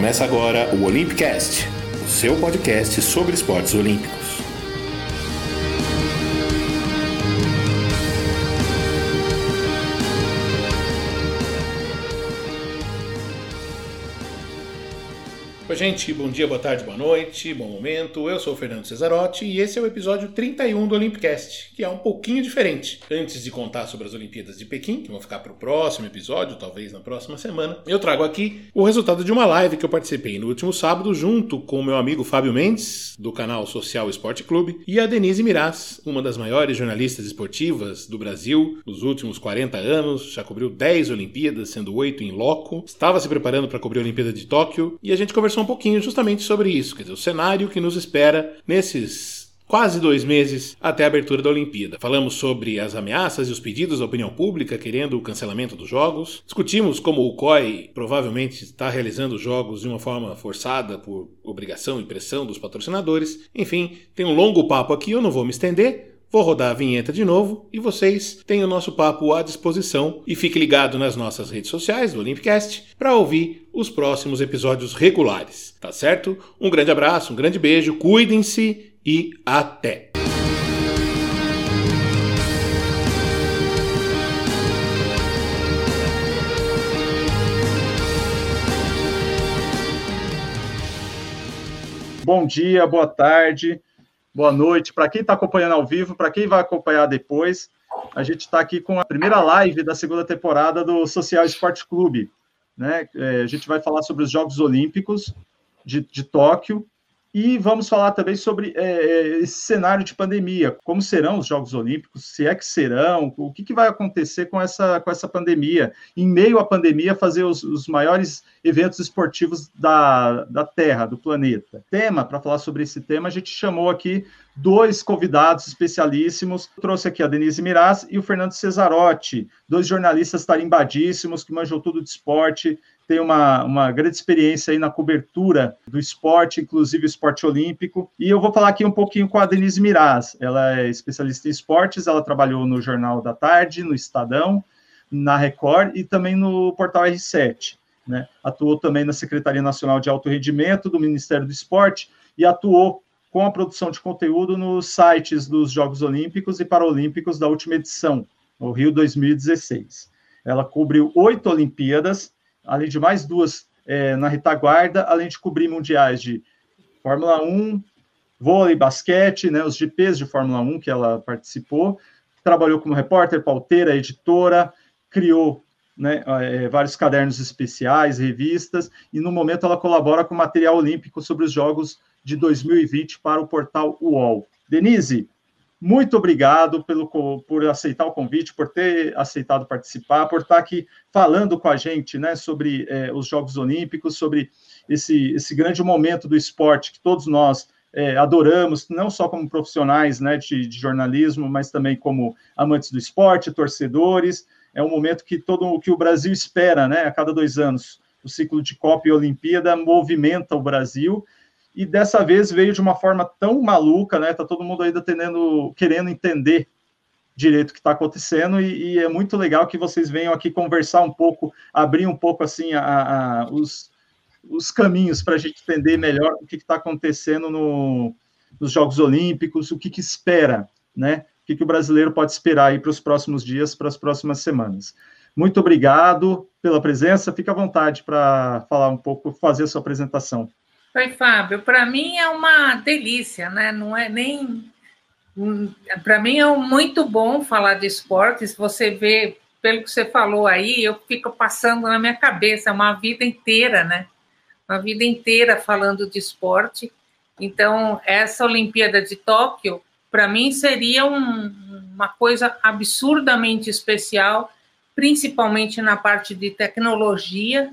Começa agora o Olympicast, o seu podcast sobre esportes olímpicos. Gente, bom dia, boa tarde, boa noite, bom momento. Eu sou o Fernando Cesarotti e esse é o episódio 31 do Olympicast, que é um pouquinho diferente. Antes de contar sobre as Olimpíadas de Pequim, que vão ficar para o próximo episódio, talvez na próxima semana, eu trago aqui o resultado de uma live que eu participei no último sábado junto com o meu amigo Fábio Mendes, do canal Social Esporte Clube, e a Denise Miraz, uma das maiores jornalistas esportivas do Brasil nos últimos 40 anos, já cobriu 10 Olimpíadas, sendo 8 em loco, estava se preparando para cobrir a Olimpíada de Tóquio, e a gente conversou um pouquinho justamente sobre isso, quer dizer, o cenário que nos espera nesses quase dois meses até a abertura da Olimpíada. Falamos sobre as ameaças e os pedidos da opinião pública querendo o cancelamento dos jogos. Discutimos como o COI provavelmente está realizando os jogos de uma forma forçada por obrigação e pressão dos patrocinadores. Enfim, tem um longo papo aqui, eu não vou me estender. Vou rodar a vinheta de novo e vocês têm o nosso papo à disposição. E fique ligado nas nossas redes sociais do Olympicast para ouvir os próximos episódios regulares. Tá certo? Um grande abraço, um grande beijo, cuidem-se e até! Bom dia, boa tarde boa noite. Para quem está acompanhando ao vivo, para quem vai acompanhar depois, a gente está aqui com a primeira live da segunda temporada do Social Esporte Clube. Né? É, a gente vai falar sobre os Jogos Olímpicos de, de Tóquio e vamos falar também sobre é, é, esse cenário de pandemia, como serão os Jogos Olímpicos, se é que serão, o que, que vai acontecer com essa, com essa pandemia. Em meio à pandemia, fazer os, os maiores eventos esportivos da, da Terra, do planeta. Tema, para falar sobre esse tema, a gente chamou aqui dois convidados especialíssimos. trouxe aqui a Denise Miraz e o Fernando Cesarotti, dois jornalistas tarimbadíssimos que manjam tudo de esporte, tem uma, uma grande experiência aí na cobertura do esporte, inclusive esporte olímpico. E eu vou falar aqui um pouquinho com a Denise Miraz. Ela é especialista em esportes, ela trabalhou no Jornal da Tarde, no Estadão, na Record e também no portal R7. Né? Atuou também na Secretaria Nacional de Alto Rendimento do Ministério do Esporte e atuou com a produção de conteúdo nos sites dos Jogos Olímpicos e Paralímpicos da última edição, o Rio 2016. Ela cobriu oito Olimpíadas, além de mais duas é, na retaguarda, além de cobrir mundiais de Fórmula 1, vôlei, basquete, né, os GPs de Fórmula 1 que ela participou, trabalhou como repórter, pauteira, editora, criou né, é, vários cadernos especiais, revistas, e no momento ela colabora com material olímpico sobre os Jogos de 2020 para o portal UOL. Denise, muito obrigado pelo, por aceitar o convite, por ter aceitado participar, por estar aqui falando com a gente né, sobre é, os Jogos Olímpicos, sobre esse, esse grande momento do esporte que todos nós é, adoramos, não só como profissionais né, de, de, jornalismo, mas também como amantes do esporte, torcedores. É um momento que todo que o Brasil espera né, a cada dois anos. O ciclo de Copa e Olimpíada movimenta o Brasil e dessa vez veio de uma forma tão maluca, né? Tá todo mundo ainda tendendo, querendo entender direito o que está acontecendo e, e, é muito legal que vocês venham aqui conversar um pouco, abrir um pouco assim a, a, os, os caminhos para a gente entender melhor o que está acontecendo no, nos Jogos Olímpicos, o que, que espera, né? O que, que o brasileiro pode esperar aí para os próximos dias, para as próximas semanas. Muito obrigado pela presença. Fique à vontade para falar um pouco, fazer a sua apresentação. Oi, Fábio. Para mim é uma delícia, né? Não é nem. Para mim é muito bom falar de esportes. Você vê, pelo que você falou aí, eu fico passando na minha cabeça uma vida inteira, né? Uma vida inteira falando de esporte. Então, essa Olimpíada de Tóquio, para mim, seria um, uma coisa absurdamente especial, principalmente na parte de tecnologia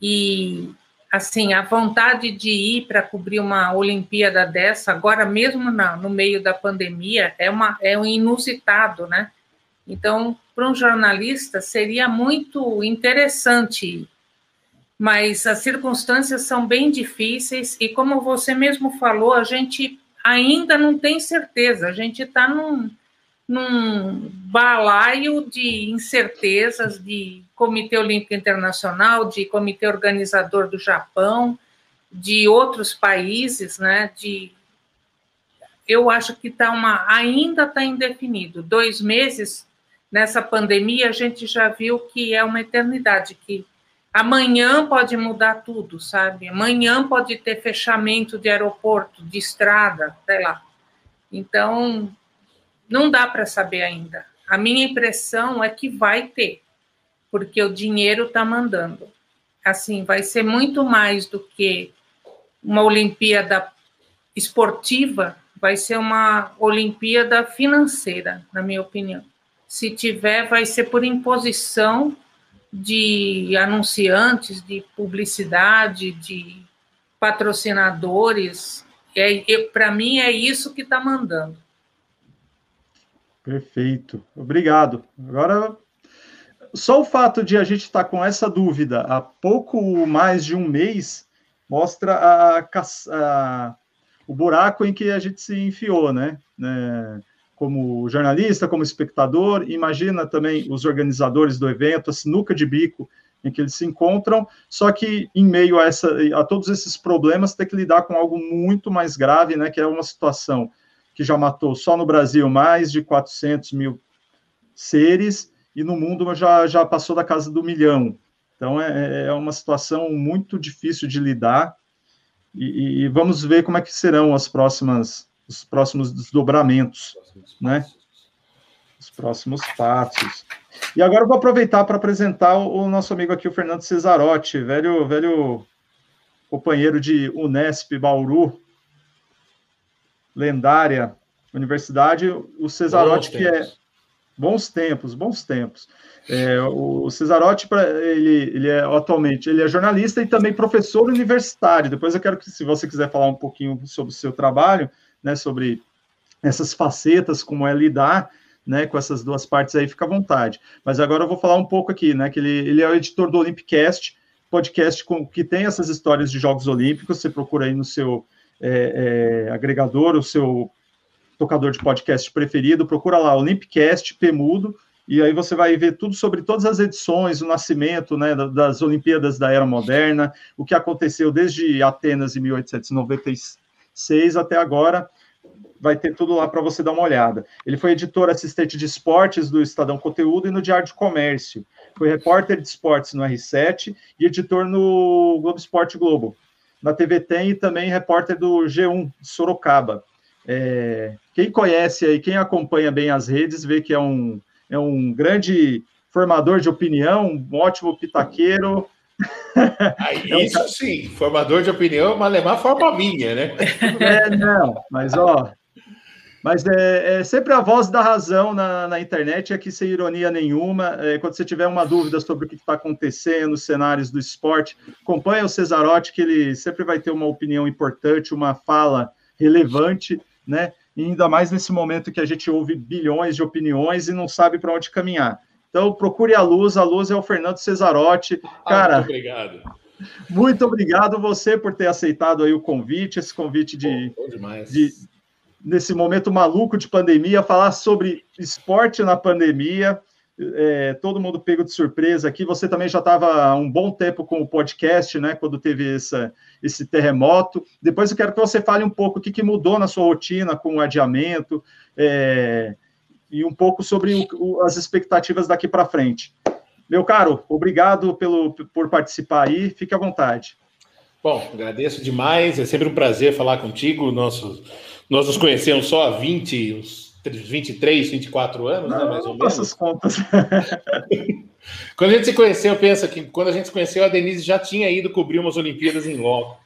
e assim, a vontade de ir para cobrir uma Olimpíada dessa, agora mesmo na, no meio da pandemia, é, uma, é um inusitado, né? Então, para um jornalista, seria muito interessante, mas as circunstâncias são bem difíceis e, como você mesmo falou, a gente ainda não tem certeza, a gente está num, num balaio de incertezas de Comitê Olímpico Internacional, de Comitê Organizador do Japão, de outros países, né? De eu acho que tá uma ainda está indefinido. Dois meses nessa pandemia a gente já viu que é uma eternidade, que amanhã pode mudar tudo, sabe? Amanhã pode ter fechamento de aeroporto, de estrada, sei lá. Então não dá para saber ainda. A minha impressão é que vai ter, porque o dinheiro está mandando. Assim, vai ser muito mais do que uma Olimpíada esportiva, vai ser uma Olimpíada financeira, na minha opinião. Se tiver, vai ser por imposição de anunciantes, de publicidade, de patrocinadores. É, Para mim, é isso que está mandando. Perfeito, obrigado. Agora, só o fato de a gente estar com essa dúvida há pouco mais de um mês mostra a, a, o buraco em que a gente se enfiou, né? né? Como jornalista, como espectador, imagina também os organizadores do evento, a sinuca de bico em que eles se encontram, só que em meio a, essa, a todos esses problemas, tem que lidar com algo muito mais grave, né? Que é uma situação que já matou só no Brasil mais de 400 mil seres, e no mundo já, já passou da casa do milhão. Então, é, é uma situação muito difícil de lidar, e, e, vamos ver como é que serão as próximas, os próximos desdobramentos, né? Os próximos passos. E agora eu vou aproveitar para apresentar o, o, nosso amigo aqui, o Fernando Cesarotti, velho, velho companheiro de Unesp Bauru, lendária universidade, o Cesarotti, que é bons tempos, bons tempos. É, o Cesarotti, ele, ele é atualmente ele é jornalista e também professor universitário. Depois eu quero que, se você quiser falar um pouquinho sobre o seu trabalho, né, sobre essas facetas, como é lidar né, com essas duas partes aí, fica à vontade. Mas agora eu vou falar um pouco aqui, né, que ele, ele é o editor do Olympicast, podcast com, que tem essas histórias de Jogos Olímpicos, você procura aí no seu é, é, agregador, o seu tocador de podcast preferido, procura lá Olympicast Pemudo, e aí você vai ver tudo sobre todas as edições, o nascimento né, das Olimpíadas da Era Moderna, o que aconteceu desde Atenas em 1896 até agora, vai ter tudo lá para você dar uma olhada. Ele foi editor assistente de esportes do Estadão Conteúdo e no Diário de Comércio. Foi repórter de esportes no R7 e editor no Globo Esporte Globo na TV Tem e também repórter do G1 de Sorocaba. É, quem conhece aí, quem acompanha bem as redes, vê que é um, é um grande formador de opinião, um ótimo pitaqueiro. Aí, é um... Isso sim, formador de opinião, mas levar forma minha, né? É, não, mas ó, mas é, é, sempre a voz da razão na, na internet, aqui sem ironia nenhuma. É, quando você tiver uma dúvida sobre o que está acontecendo nos cenários do esporte, acompanhe o Cesarotti, que ele sempre vai ter uma opinião importante, uma fala relevante, né? E ainda mais nesse momento que a gente ouve bilhões de opiniões e não sabe para onde caminhar. Então, procure a luz. A luz é o Fernando Cesarotti. Ah, Cara, muito obrigado. Muito obrigado você por ter aceitado aí o convite, esse convite de, de, nesse momento maluco de pandemia, falar sobre esporte na pandemia. É, todo mundo pego de surpresa aqui. Você também já estava há um bom tempo com o podcast, né? Quando teve essa, esse terremoto. Depois eu quero que você fale um pouco o que, que mudou na sua rotina com o adiamento é, e um pouco sobre o, o, as expectativas daqui para frente. Meu caro, obrigado pelo, por participar aí. Fique à vontade. Bom, agradeço demais. É sempre um prazer falar contigo. Nosso nós nos conhecemos só há 20, uns 23, 24 anos, né, não, né, mais ou menos. Essas contas. quando a gente se conheceu, pensa que quando a gente se conheceu, a Denise já tinha ido cobrir umas Olimpíadas em loco.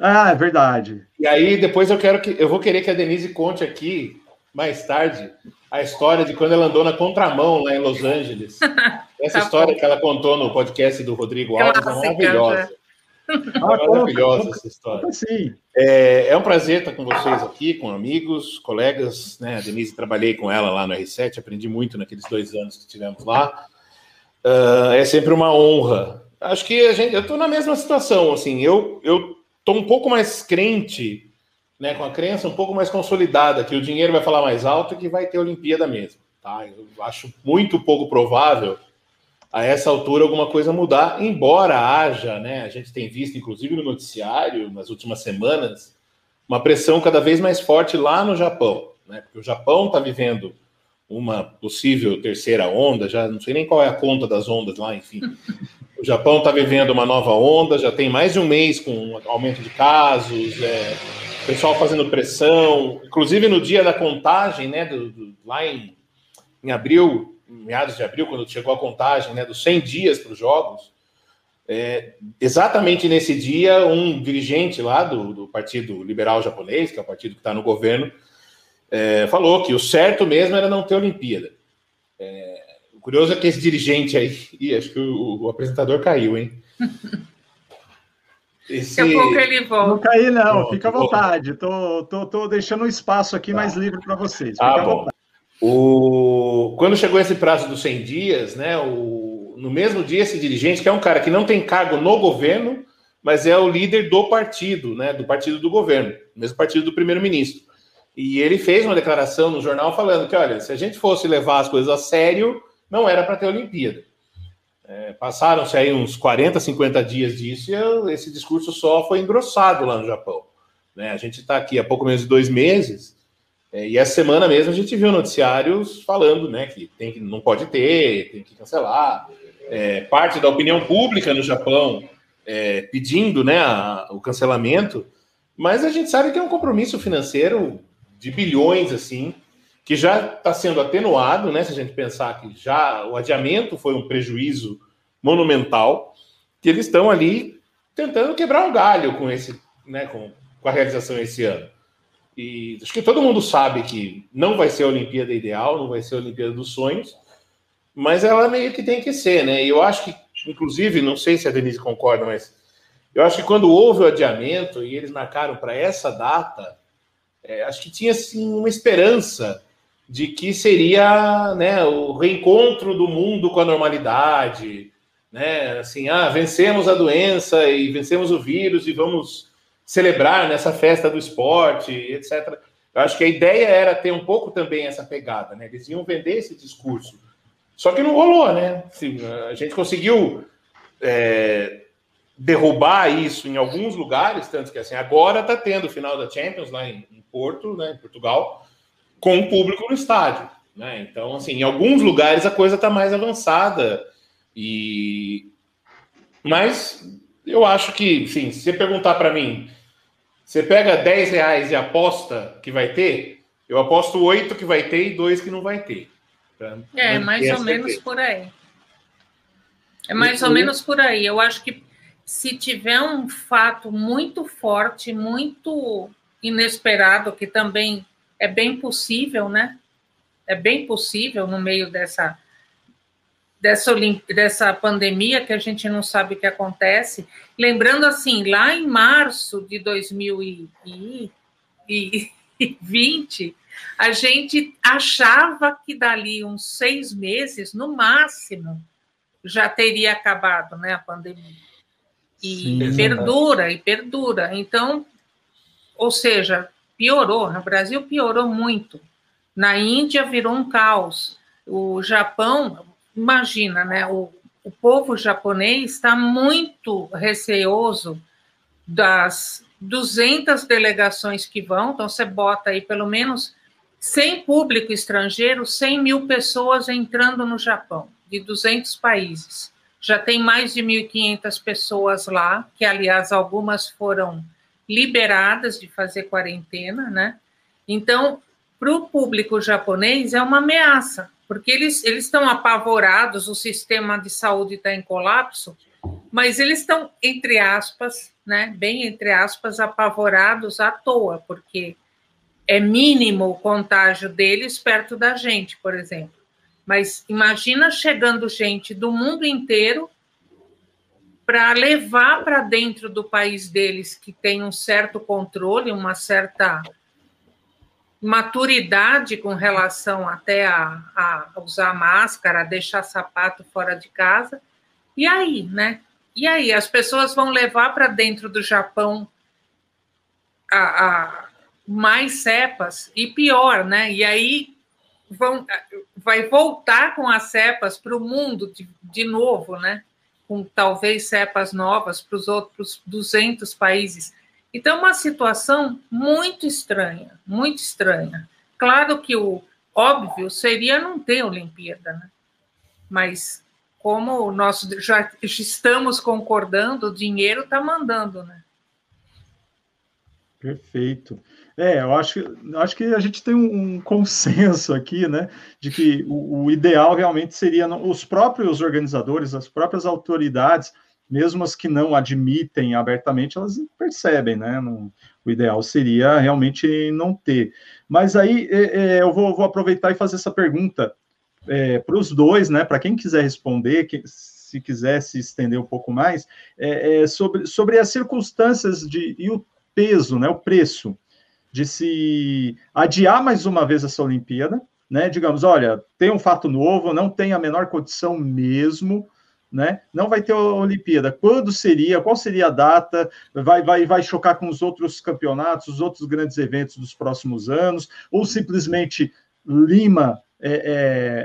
Ah, é verdade. E aí depois eu quero que eu vou querer que a Denise conte aqui mais tarde a história de quando ela andou na contramão lá em Los Angeles. Essa tá história bom. que ela contou no podcast do Rodrigo Alves é maravilhosa. Ah, Maravilhosa essa história. Sim. É, é, um prazer estar com vocês aqui, com amigos, colegas. Né? A Denise, trabalhei com ela lá no R7, aprendi muito naqueles dois anos que tivemos lá. Uh, é sempre uma honra. Acho que a gente, eu estou na mesma situação. Assim, eu eu estou um pouco mais crente né, com a crença um pouco mais consolidada que o dinheiro vai falar mais alto e que vai ter Olimpíada mesmo. Tá? Eu acho muito pouco provável a essa altura alguma coisa mudar, embora haja, né, a gente tem visto, inclusive no noticiário, nas últimas semanas, uma pressão cada vez mais forte lá no Japão, né, porque o Japão está vivendo uma possível terceira onda, já não sei nem qual é a conta das ondas lá, enfim. O Japão está vivendo uma nova onda, já tem mais de um mês com um aumento de casos, é, pessoal fazendo pressão, inclusive no dia da contagem, né, do, do, lá em, em abril, meados de abril, quando chegou a contagem né, dos 100 dias para os Jogos, é, exatamente nesse dia, um dirigente lá do, do, Partido Liberal Japonês, que é o partido que está no governo, é, falou que o certo mesmo era não ter Olimpíada. É, o curioso é que esse dirigente aí, ih, acho que o, o apresentador caiu, hein? Esse... Daqui a pouco ele volta. Não caí, não, fica à vontade. Tô, tô, tô deixando um espaço aqui tá. mais livre para vocês. Fica ah, à vontade. O... Quando chegou esse prazo dos 100 dias, né, o... no mesmo dia, esse dirigente, que é um cara que não tem cargo no governo, mas é o líder do partido, né, do partido do governo, mesmo partido do primeiro-ministro. E ele fez uma declaração no jornal falando que, olha, se a gente fosse levar as coisas a sério, não era para ter Olimpíada. É, Passaram-se aí uns 40, 50 dias disso e esse discurso só foi engrossado lá no Japão. Né? A gente está aqui há pouco menos de dois meses é, e essa semana mesmo a gente viu noticiários falando né, que, tem, que não pode ter, tem que cancelar. É, parte da opinião pública no Japão é, pedindo né, a, o cancelamento, mas a gente sabe que é um compromisso financeiro de bilhões, assim, que já está sendo atenuado, né? Se a gente pensar que já o adiamento foi um prejuízo monumental, que eles estão ali tentando quebrar um galho com esse, né, com, com a realização esse ano. E acho que todo mundo sabe que não vai ser a Olimpíada ideal, não vai ser a Olimpíada dos sonhos, mas ela meio que tem que ser, né? E eu acho que, inclusive, não sei se a Denise concorda, mas eu acho que quando houve o adiamento e eles marcaram para essa data, é, acho que tinha assim uma esperança de que seria né, o reencontro do mundo com a normalidade, né? Assim, ah, vencemos a doença e vencemos o vírus e vamos celebrar nessa festa do esporte, etc. Eu acho que a ideia era ter um pouco também essa pegada, né? Eles iam vender esse discurso. Só que não rolou, né? A gente conseguiu é, derrubar isso em alguns lugares, tanto que assim, agora está tendo o final da Champions lá em, em Porto, né, em Portugal, com o público no estádio. Né? Então, assim, em alguns lugares a coisa está mais avançada. E mas eu acho que, sim, se você perguntar para mim, você pega 10 reais e aposta que vai ter, eu aposto 8 que vai ter e 2 que não vai ter. É, mais ou menos por aí. É mais ou menos por aí. Eu acho que se tiver um fato muito forte, muito inesperado, que também é bem possível, né? É bem possível no meio dessa dessa, dessa pandemia que a gente não sabe o que acontece. Lembrando assim, lá em março de 2020, a gente achava que dali uns seis meses, no máximo, já teria acabado né, a pandemia. E Sim, perdura, e perdura. Então, ou seja, piorou. No Brasil piorou muito. Na Índia virou um caos. O Japão, imagina, né? O, o povo japonês está muito receoso das 200 delegações que vão, então você bota aí pelo menos sem público estrangeiro, 100 mil pessoas entrando no Japão, de 200 países. Já tem mais de 1.500 pessoas lá, que aliás algumas foram liberadas de fazer quarentena, né? Então, para o público japonês é uma ameaça, porque eles, eles estão apavorados, o sistema de saúde está em colapso, mas eles estão, entre aspas, né, bem entre aspas, apavorados à toa, porque é mínimo o contágio deles perto da gente, por exemplo. Mas imagina chegando gente do mundo inteiro para levar para dentro do país deles, que tem um certo controle, uma certa maturidade com relação até a, a usar máscara, a deixar sapato fora de casa. E aí, né? E aí, as pessoas vão levar para dentro do Japão a, a, mais cepas e pior, né? E aí vão, vai voltar com as cepas para o mundo de, de novo, né? Com talvez cepas novas para os outros 200 países. Então, uma situação muito estranha, muito estranha. Claro que o óbvio seria não ter Olimpíada, né? Mas como nós já estamos concordando, o dinheiro está mandando, né? Perfeito. É, eu acho, acho que a gente tem um, consenso aqui, né, de que o, o, ideal realmente seria os próprios organizadores, as próprias autoridades, mesmo as que não admitem abertamente, elas percebem, né? Não, o ideal seria realmente não ter. Mas aí é, é, eu vou, vou, aproveitar e fazer essa pergunta é, para os dois, né? Para quem quiser responder, que, se quiser se estender um pouco mais, é, é, sobre, sobre as circunstâncias de, e o peso, né? O preço de se adiar mais uma vez essa Olimpíada, né? Digamos, olha, tem um fato novo, não tem a menor condição mesmo, né? Não vai ter a Olimpíada. Quando seria? Qual seria a data? Vai, vai, vai chocar com os outros campeonatos, os outros grandes eventos dos próximos anos? Ou simplesmente lima é,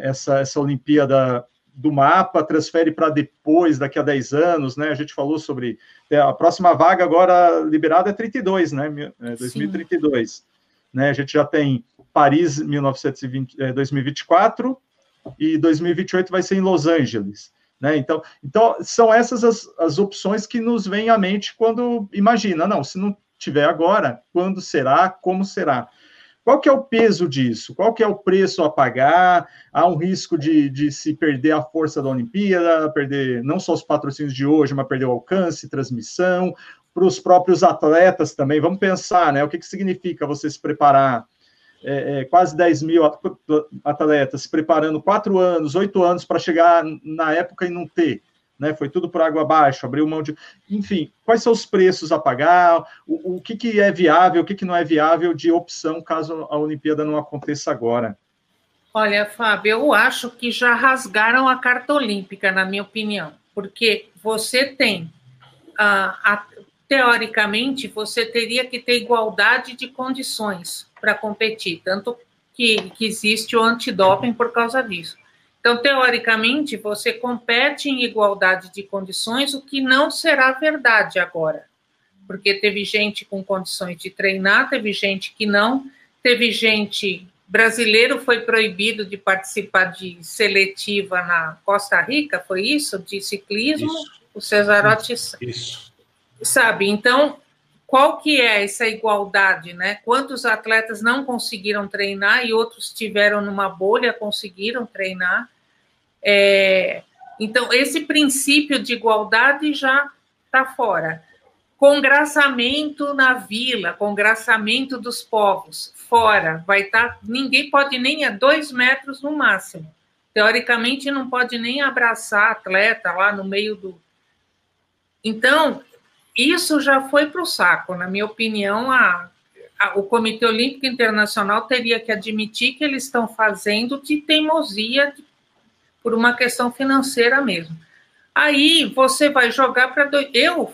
é, essa, essa Olimpíada do mapa, transfere para depois, daqui a 10 anos, né? A gente falou sobre é, a próxima vaga agora liberada é 32, né? É 2032. Né? A gente já tem Paris 1920, é, 2024 e 2028 vai ser em Los Angeles. Né? Então, então, são essas as, as opções que nos vêm à mente quando imagina, não, se não tiver agora, quando será, como será? Qual que é o peso disso? Qual que é o preço a pagar? Há um risco de, de se perder a força da Olimpíada, perder não só os patrocínios de hoje, mas perder o alcance, transmissão, para os próprios atletas também. Vamos pensar, né? O que, que significa você se preparar é, é, quase 10 mil atletas se preparando quatro anos, oito anos para chegar na época e não ter né? Foi tudo por água abaixo, abriu mão de. Enfim, quais são os preços a pagar? O, o que, que é viável, o que, que não é viável de opção caso a Olimpíada não aconteça agora? Olha, Fábio, eu acho que já rasgaram a carta olímpica, na minha opinião, porque você tem, a, teoricamente, você teria que ter igualdade de condições para competir, tanto que, que existe o antidoping por causa disso. Então, teoricamente, você compete em igualdade de condições, o que não será verdade agora. Porque teve gente com condições de treinar, teve gente que não, teve gente. Brasileiro foi proibido de participar de seletiva na Costa Rica, foi isso? De ciclismo? Isso. O Cesarotti. Isso. Sabe? Então, qual que é essa igualdade, né? Quantos atletas não conseguiram treinar e outros tiveram numa bolha, conseguiram treinar? É, então, esse princípio de igualdade já está fora. Congraçamento na vila, congraçamento dos povos, fora. Vai estar. Tá, ninguém pode nem a dois metros no máximo. Teoricamente, não pode nem abraçar atleta lá no meio do. Então, isso já foi para o saco, na minha opinião, a, a, o Comitê Olímpico Internacional teria que admitir que eles estão fazendo de teimosia de, por uma questão financeira mesmo. Aí você vai jogar para eu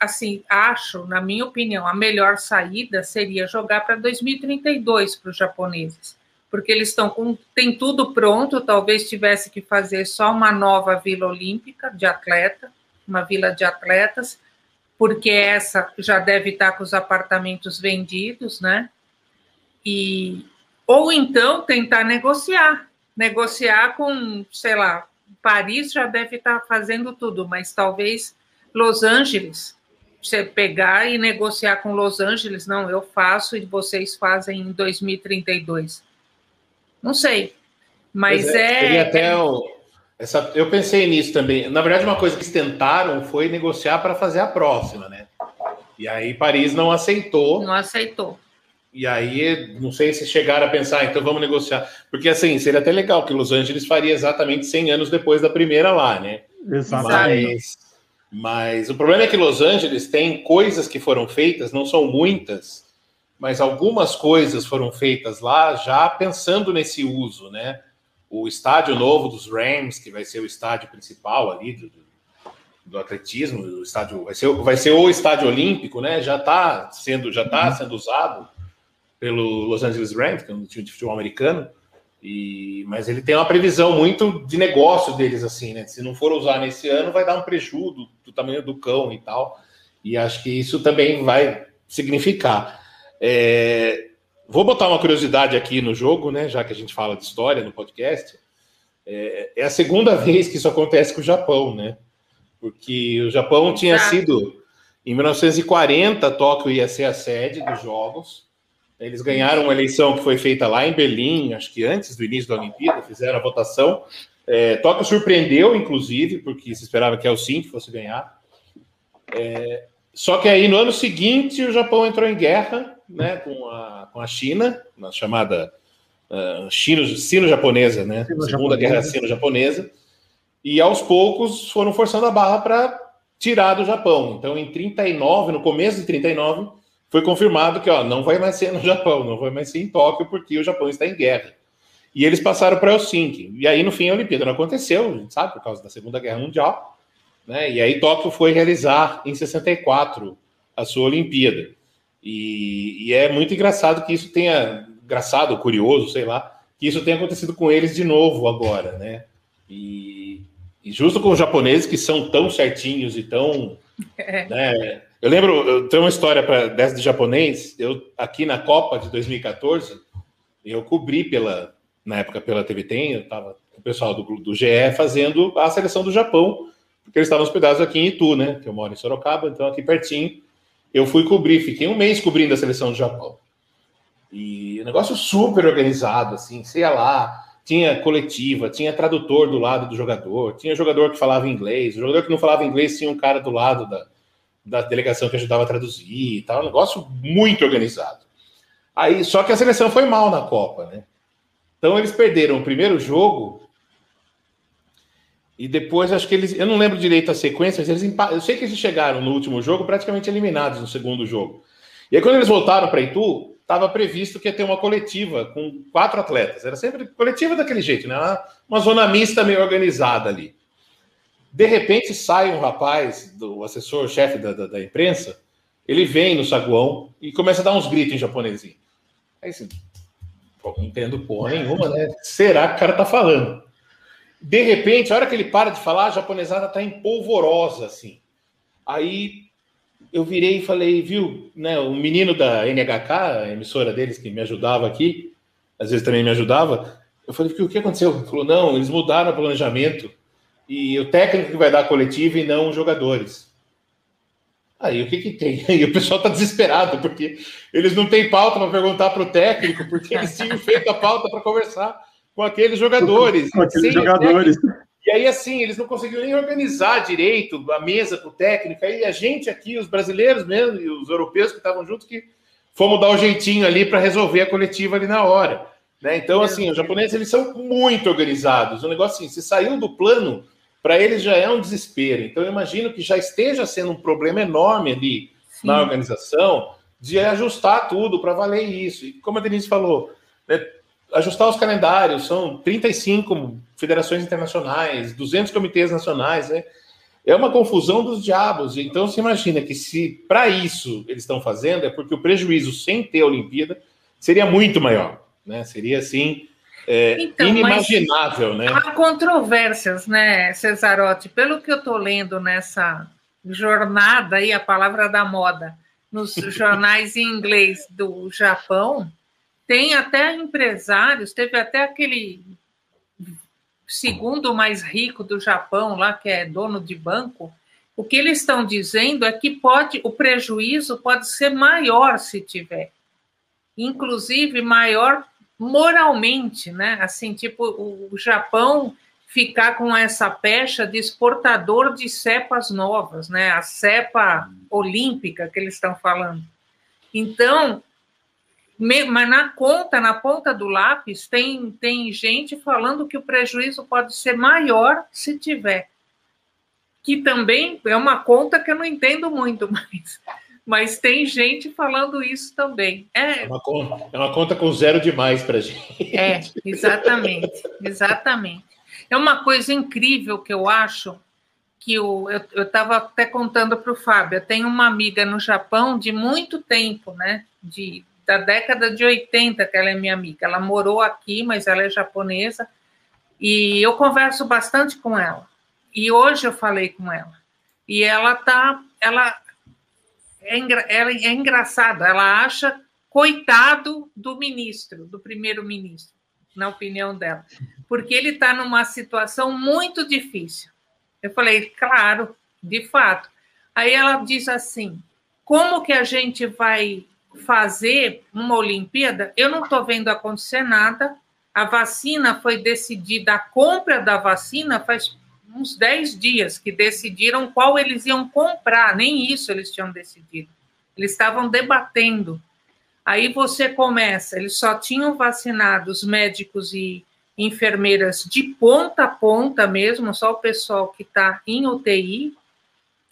assim acho, na minha opinião, a melhor saída seria jogar para 2032 para os japoneses, porque eles estão com tem tudo pronto, talvez tivesse que fazer só uma nova vila olímpica de atleta, uma vila de atletas porque essa já deve estar com os apartamentos vendidos, né? E ou então tentar negociar, negociar com, sei lá, Paris já deve estar fazendo tudo, mas talvez Los Angeles, você pegar e negociar com Los Angeles, não, eu faço e vocês fazem em 2032. Não sei, mas é, é, até o, essa, eu pensei nisso também. Na verdade, uma coisa que eles tentaram foi negociar para fazer a próxima, né? E aí Paris não aceitou. Não aceitou. E aí, não sei se chegaram a pensar, então vamos negociar. Porque assim, seria até legal que Los Angeles faria exatamente 100 anos depois da primeira lá, né? Exatamente. Mas, mas o problema é que Los Angeles tem coisas que foram feitas, não são muitas, mas algumas coisas foram feitas lá já pensando nesse uso, né? O estádio novo dos Rams, que vai ser o estádio principal ali do, do atletismo, o estádio vai ser, vai ser o estádio olímpico, né? Já está sendo já tá sendo usado pelo Los Angeles Rams, que é um time de futebol americano, e, mas ele tem uma previsão muito de negócio deles, assim, né? Se não for usar nesse ano, vai dar um prejuízo do, do tamanho do cão e tal. E acho que isso também vai significar. É, vou botar uma curiosidade aqui no jogo, né? Já que a gente fala de história no podcast. É, é a segunda vez que isso acontece com o Japão, né? Porque o Japão tinha sido em 1940, Tóquio ia ser a sede dos Jogos. Eles ganharam uma eleição que foi feita lá em Berlim, acho que antes do início da Olimpíada, fizeram a votação. É, Tóquio surpreendeu, inclusive, porque se esperava que a Helsinki fosse ganhar. É, só que aí no ano seguinte o Japão entrou em guerra né, com, a, com a China, na chamada uh, sino-japonesa, né? Sino Segunda Guerra Sino-Japonesa. E aos poucos foram forçando a barra para tirar do Japão. Então, em 39, no começo de 39, foi confirmado que ó, não vai mais ser no Japão, não vai mais ser em Tóquio, porque o Japão está em guerra. E eles passaram para Helsinki. E aí, no fim, a Olimpíada não aconteceu, a gente sabe, por causa da Segunda Guerra Mundial. Né? E aí, Tóquio foi realizar, em 64, a sua Olimpíada. E, e é muito engraçado que isso tenha, engraçado, curioso, sei lá, que isso tenha acontecido com eles de novo agora, né? E, e justo com os japoneses que são tão certinhos e tão. É. Né, eu lembro, eu tenho uma história para dessa de japonês. Eu aqui na Copa de 2014, eu cobri pela na época pela TV Tem, eu com o pessoal do, do GE fazendo a seleção do Japão, porque eles estavam hospedados aqui em Itu, né? Que eu moro em Sorocaba, então aqui pertinho. Eu fui cobrir, fiquei um mês cobrindo a seleção do Japão. E o negócio super organizado, assim, sei lá, tinha coletiva, tinha tradutor do lado do jogador, tinha jogador que falava inglês, o jogador que não falava inglês tinha um cara do lado da, da delegação que ajudava a traduzir e tal, um negócio muito organizado. Aí, só que a seleção foi mal na Copa, né? Então eles perderam o primeiro jogo e depois acho que eles, eu não lembro direito a sequência, mas eles eu sei que eles chegaram no último jogo praticamente eliminados no segundo jogo. E aí quando eles voltaram para Itu, estava previsto que ia ter uma coletiva com quatro atletas. Era sempre coletiva daquele jeito, né? Uma, zona mista meio organizada ali. De repente sai um rapaz, do assessor, chefe da, da, da, imprensa, ele vem no saguão e começa a dar uns gritos em japonesinho. Aí assim, não entendo porra nenhuma, né? Será que o cara tá falando? De repente, a hora que ele para de falar, a japonesada tá empolvorosa, assim. Aí eu virei e falei, viu, né, o menino da NHK, a emissora deles que me ajudava aqui, às vezes também me ajudava, eu falei, o que aconteceu? Ele falou, não, eles mudaram o planejamento e o técnico que vai dar a coletiva e não os jogadores. Aí o que, que tem? Aí o pessoal está desesperado, porque eles não têm pauta para perguntar para o técnico, porque eles tinham feito a pauta para conversar com aqueles jogadores. Com aqueles jogadores. E aí, assim, eles não conseguiram nem organizar direito a mesa com o técnico. Aí a gente aqui, os brasileiros mesmo, e os europeus que estavam juntos, que fomos dar o um jeitinho ali para resolver a coletiva ali na hora. Né? Então, assim, os japoneses eles são muito organizados. O negócio assim, se saiu do plano, para eles já é um desespero. Então, eu imagino que já esteja sendo um problema enorme ali Sim. na organização de ajustar tudo para valer isso. E como a Denise falou, né, ajustar os calendários, são 35 federações internacionais, 200 comitês nacionais, né? É uma confusão dos diabos. Então, você imagina que se para isso eles estão fazendo, é porque o prejuízo sem ter a Olimpíada seria muito maior, né? Seria assim é, então, inimaginável, né? Há controvérsias, né, Cesarotti? Pelo que eu estou lendo nessa jornada aí, a palavra da moda, nos jornais em inglês do Japão, tem até empresários, teve até aquele segundo mais rico do Japão lá, que é dono de banco, o que eles estão dizendo é que pode, o prejuízo pode ser maior se tiver. Inclusive maior moralmente, né? Assim, tipo, o Japão ficar com essa pecha de exportador de cepas novas, né? A cepa olímpica que eles estão falando. Então, mas na conta, na ponta do lápis, tem, tem gente falando que o prejuízo pode ser maior se tiver. Que também é uma conta que eu não entendo muito, mas mas tem gente falando isso também. É, é, uma, conta, é uma conta com zero demais para gente. É, exatamente, exatamente. É uma coisa incrível que eu acho que eu estava até contando para o Fábio. Eu tenho uma amiga no Japão de muito tempo, né? De da década de 80 que ela é minha amiga. Ela morou aqui, mas ela é japonesa. E eu converso bastante com ela. E hoje eu falei com ela. E ela tá, ela é, ela é engraçada. Ela acha coitado do ministro, do primeiro-ministro, na opinião dela, porque ele está numa situação muito difícil. Eu falei, claro, de fato. Aí ela diz assim: como que a gente vai fazer uma Olimpíada? Eu não estou vendo acontecer nada. A vacina foi decidida, a compra da vacina faz uns 10 dias que decidiram qual eles iam comprar, nem isso eles tinham decidido. Eles estavam debatendo. Aí você começa, eles só tinham vacinado os médicos e enfermeiras de ponta a ponta mesmo, só o pessoal que está em UTI,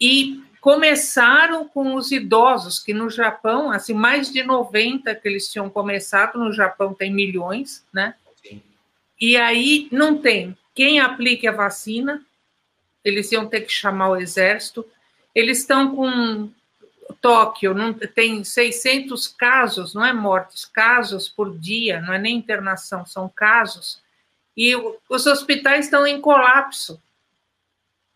e começaram com os idosos, que no Japão, assim, mais de 90 que eles tinham começado, no Japão tem milhões, né? Sim. E aí não tem quem aplique a vacina, eles iam ter que chamar o exército, eles estão com Tóquio não tem 600 casos, não é mortes, casos por dia, não é nem internação, são casos. E os hospitais estão em colapso.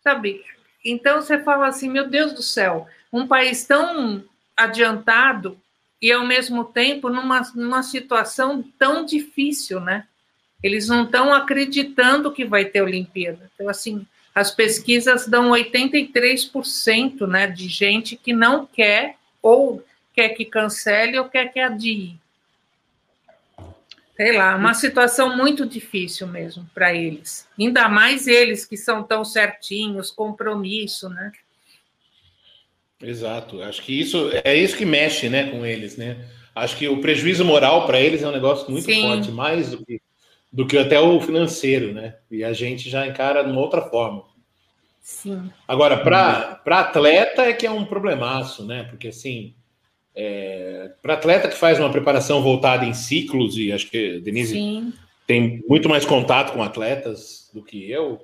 Sabe? Então você fala assim, meu Deus do céu, um país tão adiantado e ao mesmo tempo numa, numa situação tão difícil, né? Eles não estão acreditando que vai ter Olimpíada. Então, assim, as pesquisas dão 83% né, de gente que não quer, ou quer que cancele, ou quer que adie. Sei lá, uma situação muito difícil mesmo para eles. Ainda mais eles que são tão certinhos, compromisso, né? Exato. Acho que isso é isso que mexe, né, com eles, né? Acho que o prejuízo moral para eles é um negócio muito Sim. forte, mais do que do que até o financeiro, né? E a gente já encara de uma outra forma. Sim. Agora, para atleta é que é um problemaço, né? Porque assim, é, para atleta que faz uma preparação voltada em ciclos, e acho que Denise Sim. tem muito mais contato com atletas do que eu,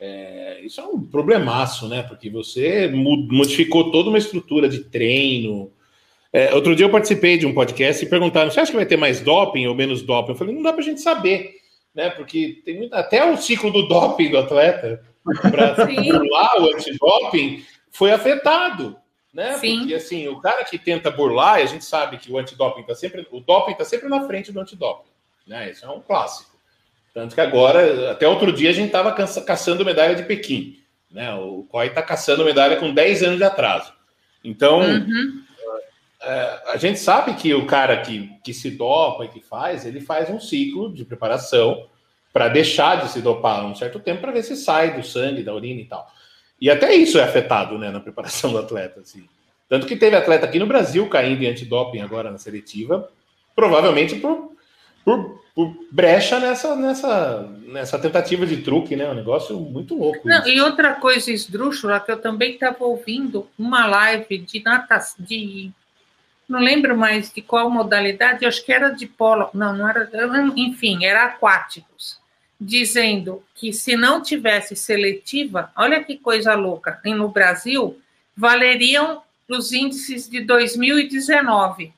é, isso é um problemaço, né? Porque você modificou toda uma estrutura de treino. É, outro dia eu participei de um podcast e perguntaram: você acha que vai ter mais doping ou menos doping? Eu falei: não dá para a gente saber, né? Porque tem até o ciclo do doping do atleta para burlar o antidoping foi afetado. Né? Sim. Porque assim, o cara que tenta burlar, a gente sabe que o antidoping está sempre. O doping está sempre na frente do antidoping. Né? Isso é um clássico. Tanto que agora, até outro dia, a gente estava caçando medalha de Pequim. Né? O COI está caçando medalha com 10 anos de atraso. Então, uhum. é, a gente sabe que o cara que, que se dopa e que faz, ele faz um ciclo de preparação para deixar de se dopar um certo tempo para ver se sai do sangue, da urina e tal. E até isso é afetado né, na preparação do atleta. Assim. Tanto que teve atleta aqui no Brasil caindo em antidoping agora na seletiva, provavelmente por, por, por, brecha nessa, nessa, nessa tentativa de truque, né? Um negócio muito louco. Não, e outra coisa esdrúxula que eu também estava ouvindo uma live de natação, de não lembro mais de qual modalidade, acho que era de polo, não, não era, enfim, era aquáticos, dizendo que se não tivesse seletiva, olha que coisa louca, no Brasil, valeriam os índices de 2019.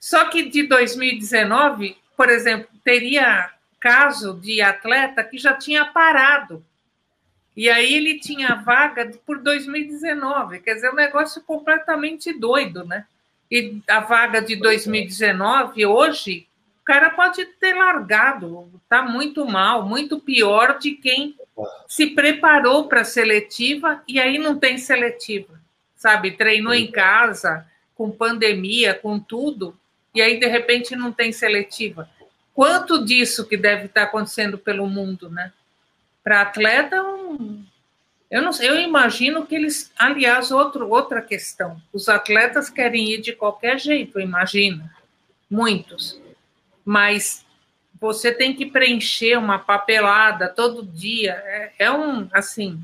Só que de 2019, por exemplo, teria caso de atleta que já tinha parado. E aí ele tinha vaga por 2019, quer dizer, um negócio completamente doido, né? e a vaga de 2019, hoje, o cara pode ter largado, está muito mal, muito pior de quem se preparou para a seletiva e aí não tem seletiva, sabe? Treinou em casa, com pandemia, com tudo, e aí de repente não tem seletiva. Quanto disso que deve estar acontecendo pelo mundo, né? Para atleta, eu, não, eu imagino que eles, aliás, outro, outra questão, os atletas querem ir de qualquer jeito, imagina, muitos, mas você tem que preencher uma papelada todo dia, é, é um, assim,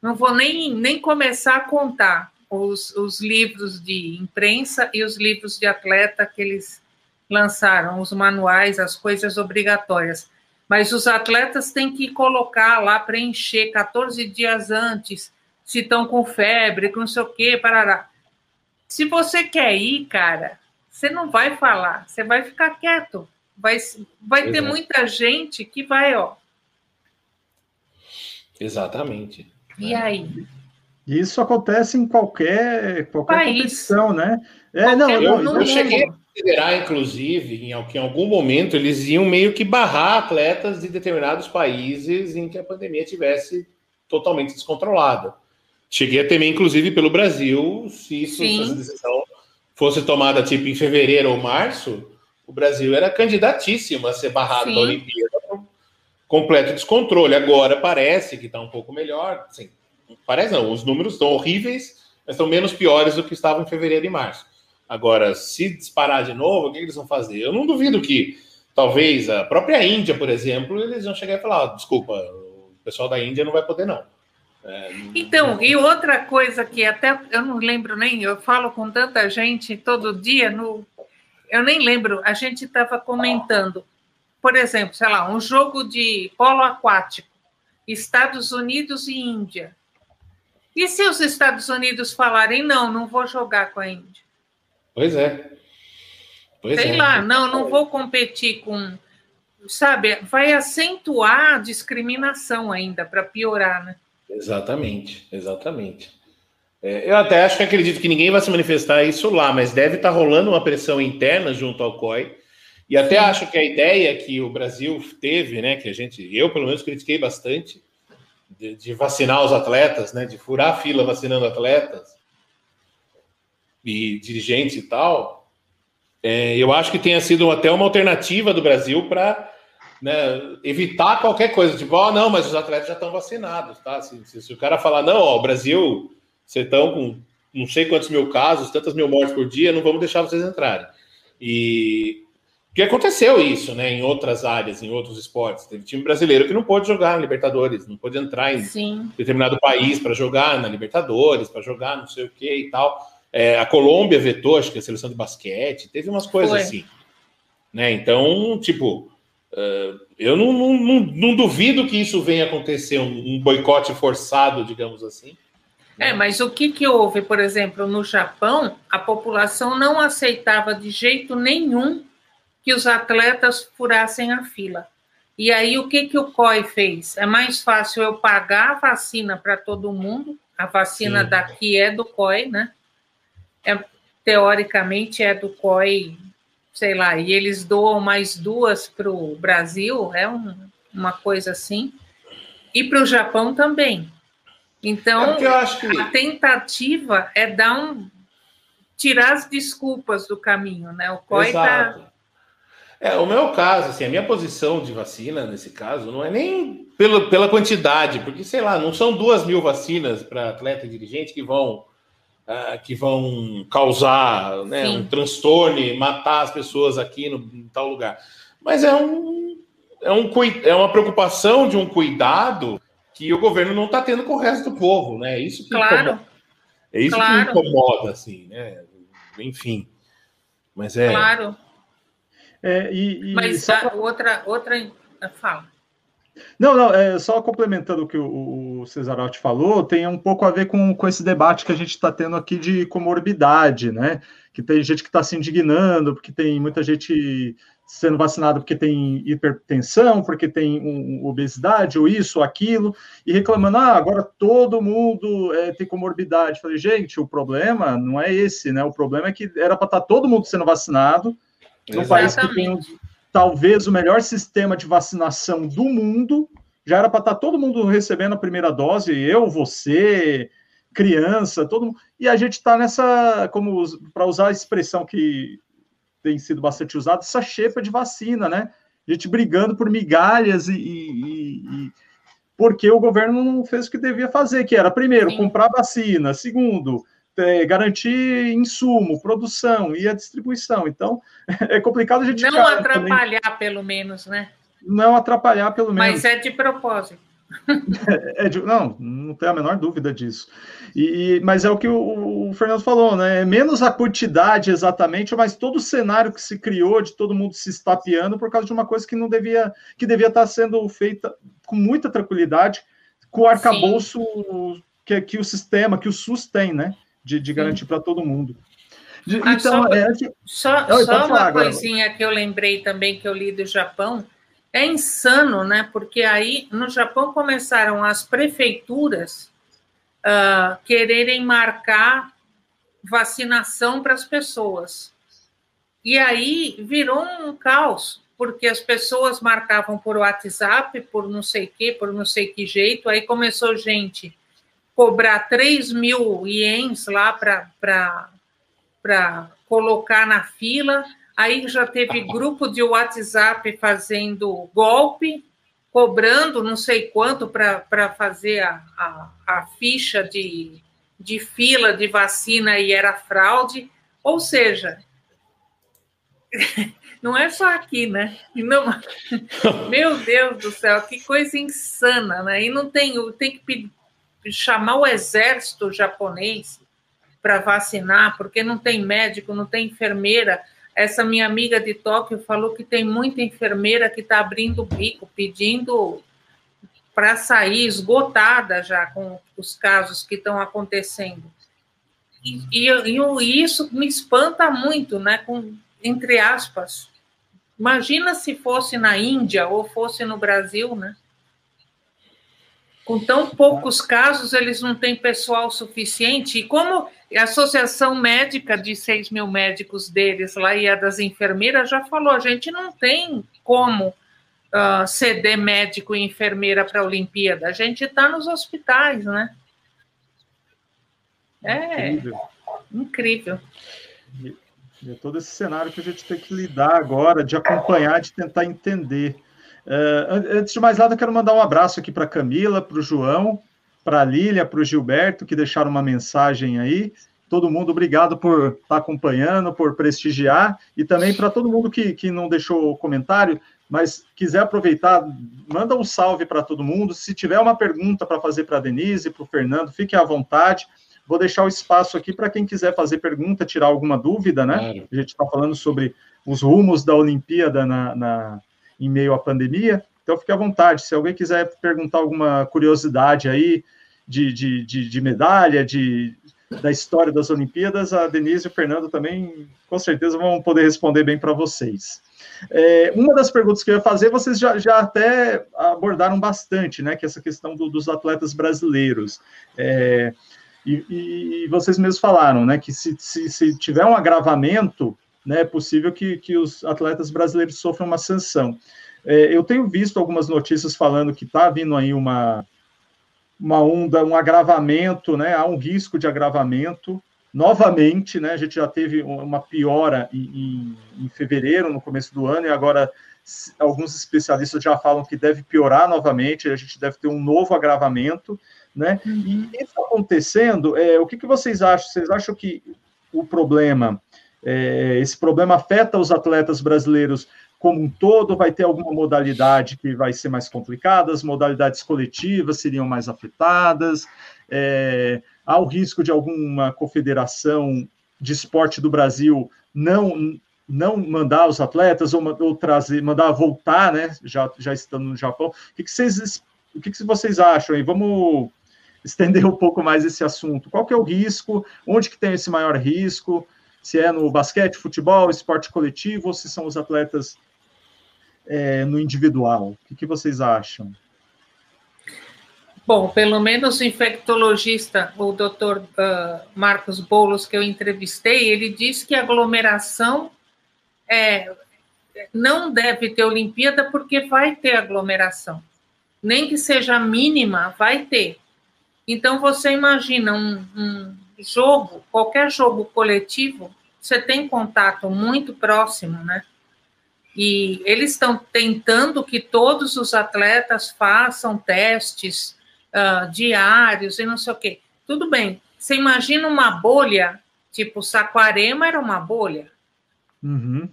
não vou nem, nem começar a contar os, os livros de imprensa e os livros de atleta que eles lançaram, os manuais, as coisas obrigatórias. Mas os atletas têm que colocar lá, preencher 14 dias antes, se estão com febre, com não sei o quê, parará. Se você quer ir, cara, você não vai falar, você vai ficar quieto. Vai, vai ter muita gente que vai, ó. Exatamente. E aí? Isso acontece em qualquer, qualquer País. competição, né? É, não, eu, eu, eu cheguei a considerar, inclusive, em, que em algum momento eles iam meio que barrar atletas de determinados países em que a pandemia tivesse totalmente descontrolada. Cheguei a temer, inclusive, pelo Brasil, se isso, essa decisão fosse tomada tipo em fevereiro ou março, o Brasil era candidatíssimo a ser barrado Sim. da Olimpíada completo descontrole. Agora parece que está um pouco melhor. Sim, parece não, os números estão horríveis, mas estão menos piores do que estavam em fevereiro e março. Agora, se disparar de novo, o que eles vão fazer? Eu não duvido que talvez a própria Índia, por exemplo, eles vão chegar e falar: desculpa, o pessoal da Índia não vai poder, não. É, então, e outra coisa que até eu não lembro nem, eu falo com tanta gente todo dia, no, eu nem lembro, a gente estava comentando, por exemplo, sei lá, um jogo de polo aquático, Estados Unidos e Índia. E se os Estados Unidos falarem, não, não vou jogar com a Índia? Pois é. Pois Sei é. lá, não, não vou competir com. Sabe, vai acentuar a discriminação ainda, para piorar, né? Exatamente, exatamente. É, eu até acho que acredito que ninguém vai se manifestar isso lá, mas deve estar tá rolando uma pressão interna junto ao COI. E até Sim. acho que a ideia que o Brasil teve, né, que a gente, eu pelo menos critiquei bastante, de, de vacinar os atletas, né, de furar a fila vacinando atletas e dirigentes e tal, é, eu acho que tenha sido até uma alternativa do Brasil para né, evitar qualquer coisa, tipo, ó, oh, não, mas os atletas já estão vacinados, tá? Se, se, se o cara falar, não, ó, o Brasil, vocês estão com não sei quantos mil casos, tantas mil mortes por dia, não vamos deixar vocês entrarem. E que aconteceu isso, né, em outras áreas, em outros esportes. Teve time brasileiro que não pôde jogar na Libertadores, não pôde entrar em Sim. determinado país para jogar na Libertadores, para jogar não sei o que e tal. É, a Colômbia vetou, acho que a seleção de basquete, teve umas coisas Foi. assim. Né? Então, tipo, uh, eu não, não, não, não, duvido que isso venha acontecer, um, um boicote forçado, digamos assim. É, mas o que, que houve, por exemplo, no Japão, a população não aceitava de jeito nenhum que os atletas furassem a fila. E aí, o que, que o COI fez? É mais fácil eu pagar a vacina para todo mundo, a vacina Sim. daqui é do COI, né? é, teoricamente é do COI, sei lá, e eles doam mais duas para o Brasil, é um, uma coisa assim, e para o Japão também. Então, é que... a tentativa é dar um tirar as desculpas do caminho, né? O COI está. É, o meu caso, assim, a minha posição de vacina nesse caso não é nem pelo, pela quantidade, porque, sei lá, não são duas mil vacinas para atleta e dirigente que vão uh, que vão causar né, um transtorno, matar as pessoas aqui no, em tal lugar. Mas é, um, é, um, é uma preocupação de um cuidado que o governo não está tendo com o resto do povo, né? É isso que claro. incomoda. É isso claro. que incomoda, assim, né? Enfim. Mas é. Claro. É, e, e Mas a, outra, outra. Fala. Não, não, é, só complementando o que o, o Cesarotti falou, tem um pouco a ver com, com esse debate que a gente está tendo aqui de comorbidade, né? Que tem gente que está se indignando, porque tem muita gente sendo vacinada porque tem hipertensão, porque tem um, obesidade, ou isso, ou aquilo, e reclamando, ah, agora todo mundo é, tem comorbidade. Falei, gente, o problema não é esse, né? O problema é que era para estar tá todo mundo sendo vacinado, no país que tem talvez o melhor sistema de vacinação do mundo. Já era para estar tá todo mundo recebendo a primeira dose, eu, você, criança, todo mundo. E a gente está nessa, como para usar a expressão que tem sido bastante usada, essa xepa de vacina, né? A gente brigando por migalhas e, e, e porque o governo não fez o que devia fazer, que era, primeiro, Sim. comprar vacina, segundo, é, garantir insumo, produção e a distribuição. Então, é complicado a gente. Não atrapalhar, também. pelo menos, né? Não atrapalhar, pelo menos. Mas é de propósito. É, é de, não, não tem a menor dúvida disso. E, mas é o que o, o, Fernando falou, né? É menos a quantidade exatamente, mas todo o cenário que se criou de todo mundo se estapeando por causa de uma coisa que não devia, que devia estar sendo feita com muita tranquilidade, com o arcabouço que, que o sistema, que o SUS tem, né? de, de garantir para todo mundo. Ah, então, só, é, só, Oi, só uma coisinha agora. que eu lembrei também que eu li do Japão. É insano, né? Porque aí no Japão começaram as prefeituras uh, quererem marcar vacinação para as pessoas. E aí virou um caos, porque as pessoas marcavam por WhatsApp, por não sei que, por não sei que jeito. Aí começou gente cobrar 3 mil ienes lá para colocar na fila. Aí já teve grupo de WhatsApp fazendo golpe, cobrando não sei quanto para fazer a, a, a, ficha de, de fila de vacina e era fraude. Ou seja, não é só aqui, né? Não, meu Deus do céu, que coisa insana, né? E não tem, tem que chamar o exército japonês para vacinar, porque não tem médico, não tem enfermeira. Essa minha amiga de Tóquio falou que tem muita enfermeira que está abrindo o bico, pedindo para sair, esgotada já com os casos que estão acontecendo. E, e, e, isso me espanta muito, né? Com, entre aspas. Imagina se fosse na Índia ou fosse no Brasil, né? Com tão poucos casos, eles não têm pessoal suficiente. E como a Associação Médica de 6 mil médicos deles lá e a das enfermeiras já falou, a gente não tem como uh, ceder médico e enfermeira para a Olimpíada. A gente está nos hospitais, né? É incrível. incrível. E, e é todo esse cenário que a gente tem que lidar agora, de acompanhar, de tentar entender. Uh, antes de mais nada, eu quero mandar um abraço aqui para Camila, para o João, para a Lília, para o Gilberto, que deixaram uma mensagem aí. Todo mundo, obrigado por estar tá acompanhando, por prestigiar, e também para todo mundo que, que não deixou comentário, mas quiser aproveitar, manda um salve para todo mundo. Se tiver uma pergunta para fazer para a Denise, para o Fernando, fiquem à vontade. Vou deixar o espaço aqui para quem quiser fazer pergunta, tirar alguma dúvida, né? Claro. A gente está falando sobre os rumos da Olimpíada na, na em meio à pandemia. Então, fique à vontade. Se alguém quiser perguntar alguma curiosidade aí de, de, de, de medalha, de, da história das Olimpíadas, a Denise e o Fernando também, com certeza, vão poder responder bem para vocês. É, uma das perguntas que eu ia fazer, vocês já, já até abordaram bastante, né? Que é essa questão do, dos atletas brasileiros. É, e, e, vocês mesmos falaram, né? Que se, se, se tiver um agravamento né, é possível que, que os atletas brasileiros sofram uma sanção. É, eu tenho visto algumas notícias falando que está vindo aí uma, uma onda, um agravamento, né, há um risco de agravamento. Novamente, né, a gente já teve uma piora em, em, em fevereiro, no começo do ano, e agora alguns especialistas já falam que deve piorar novamente, a gente deve ter um novo agravamento, né? Uhum. E isso acontecendo, é, o que, que vocês acham? Vocês acham que o problema é, esse problema afeta os atletas brasileiros como um todo, vai ter alguma modalidade que vai ser mais complicada, as modalidades coletivas seriam mais afetadas, é, há o risco de alguma confederação de esporte do Brasil não não mandar os atletas ou, ou trazer, mandar voltar, né? Já, já estando no Japão. O que, que vocês, o que, que vocês acham aí? Vamos estender um pouco mais esse assunto. Qual que é o risco? Onde que tem esse maior risco? Se é no basquete, futebol, esporte coletivo, ou se são os atletas é, no individual. O que, que vocês acham? Bom, pelo menos o infectologista, o doutor uh, Marcos Boulos, que eu entrevistei, ele disse que aglomeração é, não deve ter Olimpíada porque vai ter aglomeração. Nem que seja mínima, vai ter. Então, você imagina um, um jogo, qualquer jogo coletivo, você tem contato muito próximo, né? E eles estão tentando que todos os atletas façam testes uh, diários e não sei o quê. Tudo bem. Você imagina uma bolha, tipo Saquarema era uma bolha. Uhum.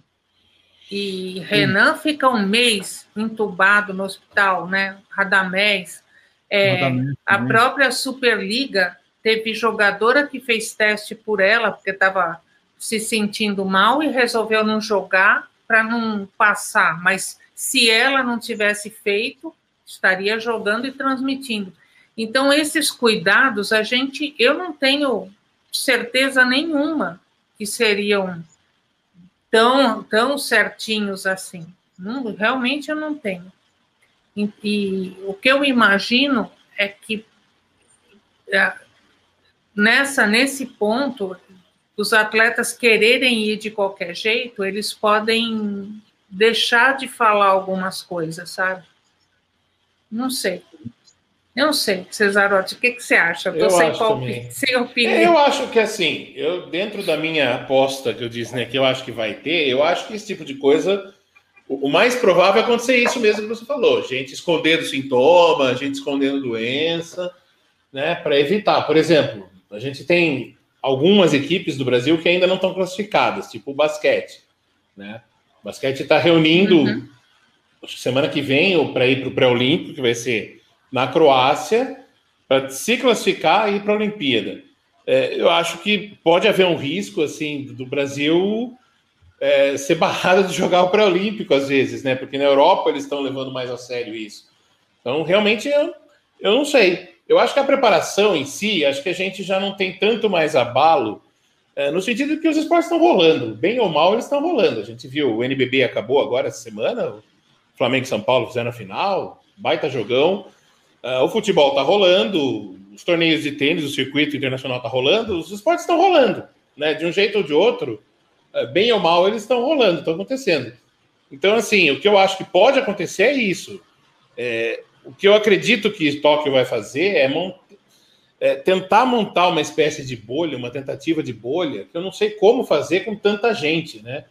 E Renan Sim. fica um mês entubado no hospital, né? Radamés. É, Radamés a própria Superliga Teve jogadora que fez teste por ela, porque estava se sentindo mal e resolveu não jogar para não passar. Mas se ela não tivesse feito, estaria jogando e transmitindo. Então, esses cuidados, a gente, eu não tenho certeza nenhuma que seriam tão, tão certinhos assim. Não, realmente eu não tenho. E, e, o que eu imagino é que é, nessa nesse ponto os atletas quererem ir de qualquer jeito, eles podem deixar de falar algumas coisas, sabe? Não sei. Eu não sei, Cesarotti, o que, que você acha? Eu, tô sem, palpite, sem opinião. Eu acho que assim, eu dentro da minha aposta que eu disse, né, que eu acho que vai ter, eu acho que esse tipo de coisa, o, o mais provável é acontecer isso mesmo que você falou, gente escondendo sintoma, gente escondendo doença, né, para evitar. Por exemplo, a gente tem algumas equipes do Brasil que ainda não estão classificadas, tipo o basquete, né? O basquete está reunindo, uhum. semana que vem, para ir para o pré-olímpico, que vai ser na Croácia para se classificar e ir para a Olimpíada. É, eu acho que pode haver um risco assim do Brasil é, ser barrado de jogar o pré-olímpico às vezes, né? Porque na Europa eles estão levando mais a sério isso. Então, realmente, eu, eu não sei. Eu acho que a preparação em si, acho que a gente já não tem tanto mais abalo, é, no sentido que os esportes estão rolando. Bem ou mal, eles estão rolando. A gente viu, o NBB acabou agora essa semana, o Flamengo e São Paulo fizeram a final, baita jogão. Uh, o futebol está rolando, os torneios de tênis, o circuito internacional está rolando, os esportes estão rolando, né? De um jeito ou de outro, uh, bem ou mal, eles estão rolando, estão acontecendo. Então, assim, o que eu acho que pode acontecer é isso. É, o que eu acredito que Tóquio vai fazer é, mont... é, tentar montar uma espécie de bolha, uma tentativa de bolha, que eu não sei como fazer com tanta gente, né?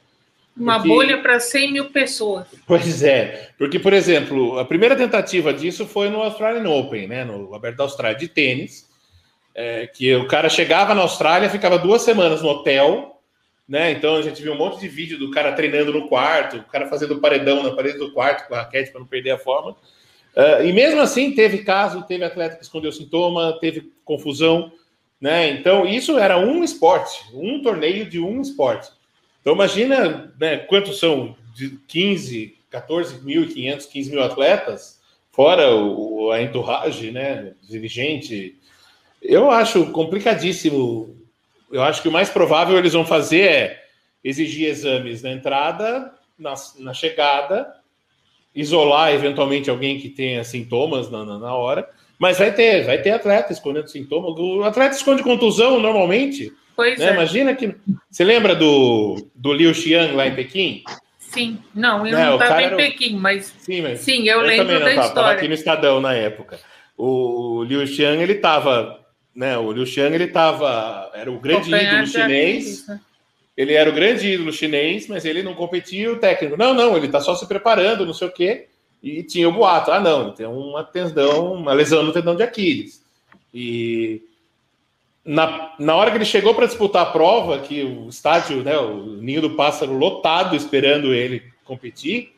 Uma porque... bolha para 100 mil pessoas. Pois é, porque, por exemplo, a primeira tentativa disso foi no Australian Open, né, no Aberto da Austrália de tênis, é, que o cara chegava na Austrália, ficava duas semanas no hotel, né, então a gente viu um monte de vídeo do cara treinando no quarto, o cara fazendo paredão na parede do quarto com a raquete para não perder a forma, uh, e mesmo assim teve caso, teve atleta que escondeu sintoma, teve confusão, né, então isso era um esporte, um torneio de um esporte. Então, imagina né, quantos são de 15, 14.500, 15 mil atletas, fora o, a entourage, né, dirigente. Eu acho complicadíssimo. Eu acho que o mais provável eles vão fazer é exigir exames na entrada, na, na chegada, isolar eventualmente alguém que tenha sintomas na, na, na hora. Mas vai ter, vai ter atleta escondendo sintomas. O atleta esconde contusão normalmente. Pois né? é. Imagina que. Você lembra do, do Liu Xiang lá em Pequim? Sim, não, eu né? não estava em Pequim, mas sim, mas sim eu, eu lembro da tava, história. Aqui no Estadão na época. O Liu Xiang, ele estava, né? O Liu Xiang, ele estava, era o grande ídolo chinês. Ele era o grande ídolo chinês, mas ele não competia o técnico. Não, não, ele está só se preparando, não sei o quê. E tinha o boato, ah, não, ele tem uma tendão, uma lesão no tendão de Aquiles. E na, na hora que ele chegou para disputar a prova, que o estádio, né, o Ninho do Pássaro lotado esperando ele competir,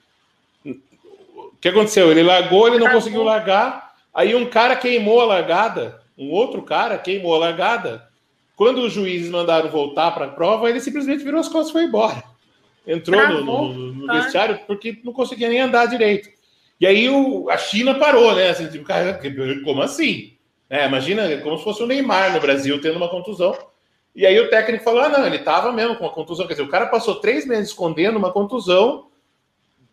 o que aconteceu? Ele largou, ele não conseguiu largar, aí um cara queimou a largada, um outro cara queimou a largada. Quando os juízes mandaram voltar para a prova, ele simplesmente virou as costas e foi embora. Entrou no, no, no, vestiário porque não conseguia nem andar direito. E aí o, a China parou, né? Assim, tipo, cara, como assim? É, imagina como se fosse o Neymar no Brasil tendo uma contusão. E aí o técnico falou: ah, não, ele estava mesmo com uma contusão. Quer dizer, o cara passou três meses escondendo uma contusão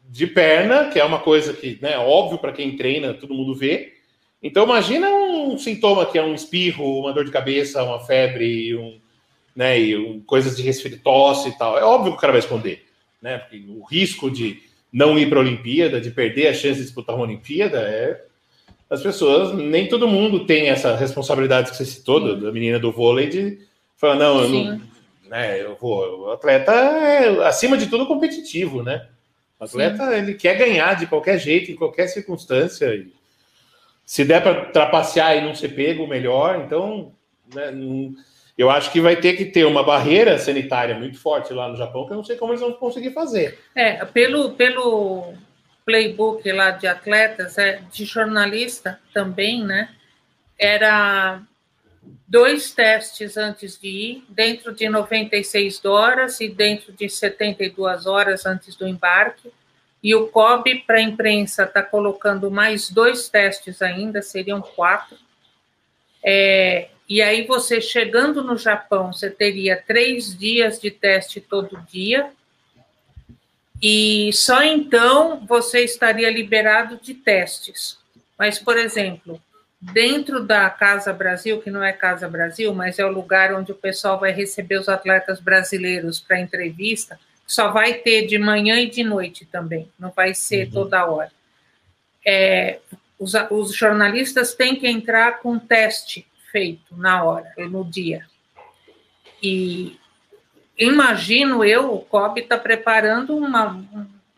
de perna, que é uma coisa que né, é óbvio para quem treina, todo mundo vê. Então imagina um sintoma que é um espirro, uma dor de cabeça, uma febre, um, né, e um, coisas de resfriose e tal. É óbvio que o cara vai esconder, né? Porque o risco de não ir para a Olimpíada, de perder a chance de disputar uma Olimpíada, é as pessoas, nem todo mundo tem essa responsabilidade que você citou, da menina do vôlei, de falar, não, eu não, né, eu vou. O atleta é, acima de tudo, competitivo, né? O atleta, Sim. ele quer ganhar de qualquer jeito, em qualquer circunstância. E se der para trapacear e não ser pego, melhor. Então, né, eu acho que vai ter que ter uma barreira sanitária muito forte lá no Japão, que eu não sei como eles vão conseguir fazer. É, pelo, pelo playbook lá de atletas, é, de jornalista também, né? Era dois testes antes de ir, dentro de 96 horas e dentro de 72 horas antes do embarque. E o COB, para a imprensa, está colocando mais dois testes ainda, seriam quatro. É, E aí você chegando no Japão, você teria três dias de teste todo dia. E só então você estaria liberado de testes. Mas, por exemplo, dentro da Casa Brasil, que não é Casa Brasil, mas é o lugar onde o pessoal vai receber os atletas brasileiros para entrevista, só vai ter de manhã e de noite também, não vai ser uhum. toda hora. É, os, os, jornalistas têm que entrar com teste feito na hora, no dia. E imagino eu, o COB está preparando uma,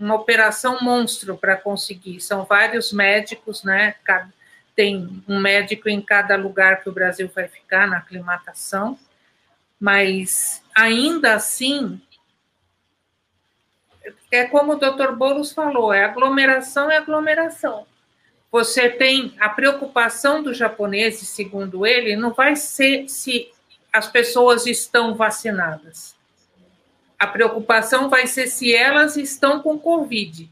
uma operação monstro para conseguir. São vários médicos, né? Cada, tem um médico em cada lugar que o Brasil vai ficar na aclimatação, mas ainda assim é como o doutor Boulos falou, é aglomeração é aglomeração. Você tem a preocupação dos japoneses, segundo ele, não vai ser se as pessoas estão vacinadas. A preocupação vai ser se elas estão com Covid.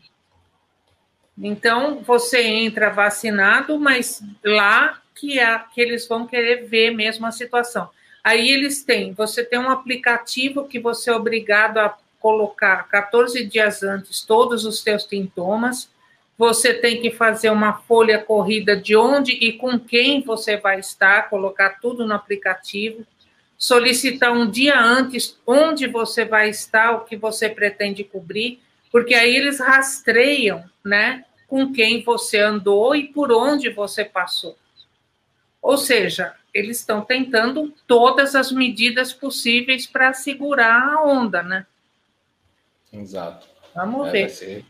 Então, você entra vacinado, mas lá que, é, que eles vão querer ver mesmo a situação. Aí eles têm, você tem um aplicativo que você é obrigado a colocar 14 dias antes todos os seus sintomas, você tem que fazer uma folha corrida de onde e com quem você vai estar, colocar tudo no aplicativo, solicitar um dia antes onde você vai estar, o que você pretende cobrir, porque aí eles rastreiam, né, com quem você andou e por onde você passou. Ou seja, eles estão tentando todas as medidas possíveis para segurar a onda, né? Exato. Vamos é, ver. Vai ser,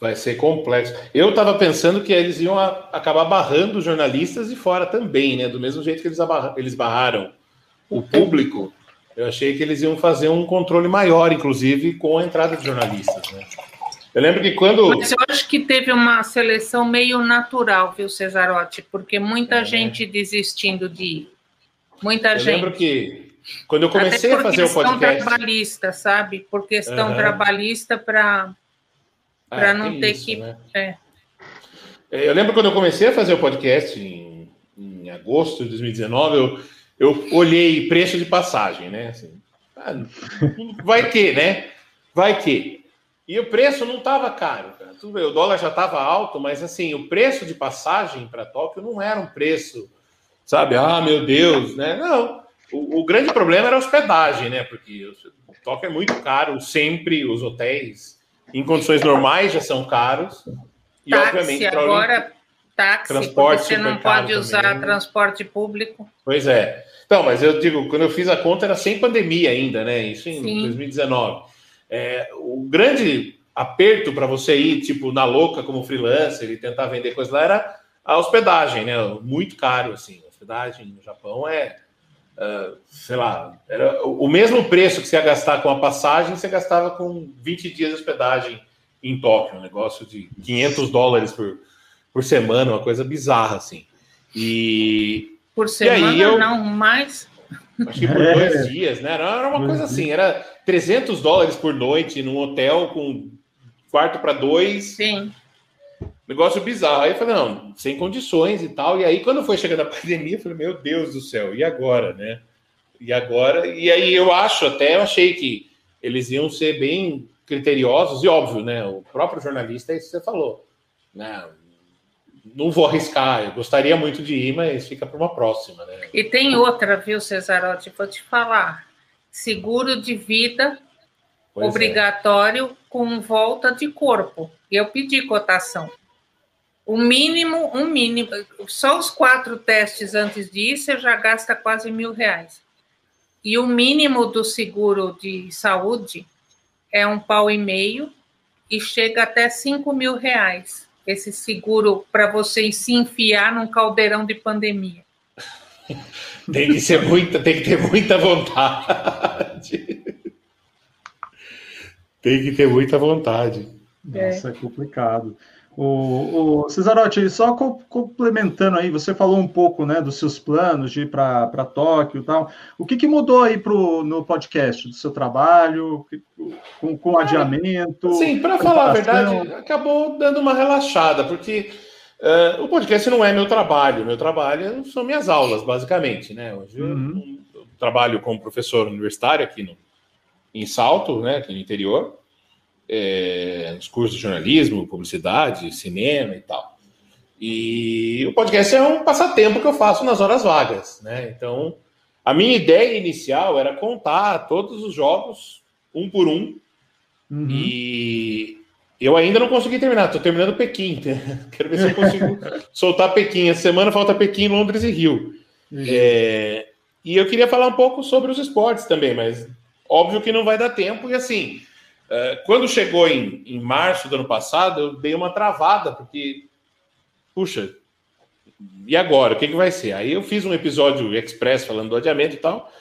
vai ser complexo. Eu estava pensando que eles iam a, acabar barrando os jornalistas de fora também, né? Do mesmo jeito que eles, eles barraram o público, eu achei que eles iam fazer um controle maior, inclusive, com a entrada de jornalistas, né? Eu lembro que quando. Mas eu acho que teve uma seleção meio natural, viu, Cesarotti? Porque muita é. gente desistindo de ir. Muita eu gente. Eu lembro que quando eu comecei a fazer o podcast. Por questão trabalhista, sabe? Por questão uhum. trabalhista para ah, não ter isso, que. Né? É. é. Eu lembro quando eu comecei a fazer o podcast em, em agosto de 2019, eu, eu olhei preço de passagem, né? Assim, ah, vai que, né? Vai que. E o preço não estava caro, cara. Tudo bem, o dólar já estava alto, mas assim, o preço de passagem para Tóquio não era um preço, sabe? Ah, meu Deus, né? Não. O, o grande problema era a hospedagem, né? Porque o Tóquio é muito caro, sempre os hotéis em condições normais já são caros. E táxi, obviamente agora táxi, transporte você não pode usar também. transporte público. Pois é. Então, mas eu digo, quando eu fiz a conta era sem pandemia ainda, né? Isso em Sim. 2019. É, o grande aperto para você ir, tipo, na louca como freelancer e tentar vender coisa lá era a hospedagem, né? Muito caro, assim. A hospedagem no Japão é, uh, sei lá, era o mesmo preço que você ia gastar com a passagem, você gastava com 20 dias de hospedagem em Tóquio, um negócio de 500 dólares por, por semana, uma coisa bizarra, assim. E. Por semana, aí eu, não, mais. Acho que por dois dias, né? Era uma coisa assim, era 300 dólares por noite num hotel com quarto para dois. Sim. Negócio bizarro. Aí eu falei, não, sem condições e tal. E aí, quando foi chegando a pandemia, eu falei, meu Deus do céu, e agora, né? E agora? E aí eu acho, até eu achei que eles iam ser bem criteriosos, e óbvio, né? O próprio jornalista é isso que você falou. Né? Não vou arriscar, eu gostaria muito de ir, mas fica para uma próxima, né? E tem outra, viu, Cesarotti? Vou te falar seguro de vida pois é. obrigatório é. Com volta de corpo. Eu pedi cotação. O mínimo, um mínimo, só os quatro testes antes disso, você já gasta quase mil reais. E o mínimo do seguro de saúde é um pau e meio e chega até cinco mil reais. Esse seguro para você se enfiar num caldeirão de pandemia. Tem que ser muita, tem que ter muita vontade. Tem que ter muita vontade. Nossa, é, é complicado. O, o Cesarotti, só complementando aí, você falou um pouco né, dos seus planos de ir para Tóquio e tal. O que, que mudou aí pro, no podcast do seu trabalho, com, com adiamento? Sim, para falar a verdade, acabou dando uma relaxada, porque Uh, o podcast não é meu trabalho, meu trabalho são minhas aulas, basicamente, né? Hoje uhum. eu, eu, trabalho como professor universitário aqui no, em Salto, né, aqui no interior, é, nos cursos de jornalismo, publicidade, cinema e tal. E o podcast é um passatempo que eu faço nas horas vagas, né? Então, a minha ideia inicial era contar todos os jogos um por um. Uhum. E eu ainda não consegui terminar, estou terminando Pequim. Quero ver se eu consigo soltar Pequim. Essa semana falta Pequim, Londres e Rio. Uhum. É, e eu queria falar um pouco sobre os esportes também, mas óbvio que não vai dar tempo. E assim, é, quando chegou em, em março do ano passado, eu dei uma travada, porque, puxa, e agora? O que, que vai ser? Aí eu fiz um episódio express falando do adiamento e tal.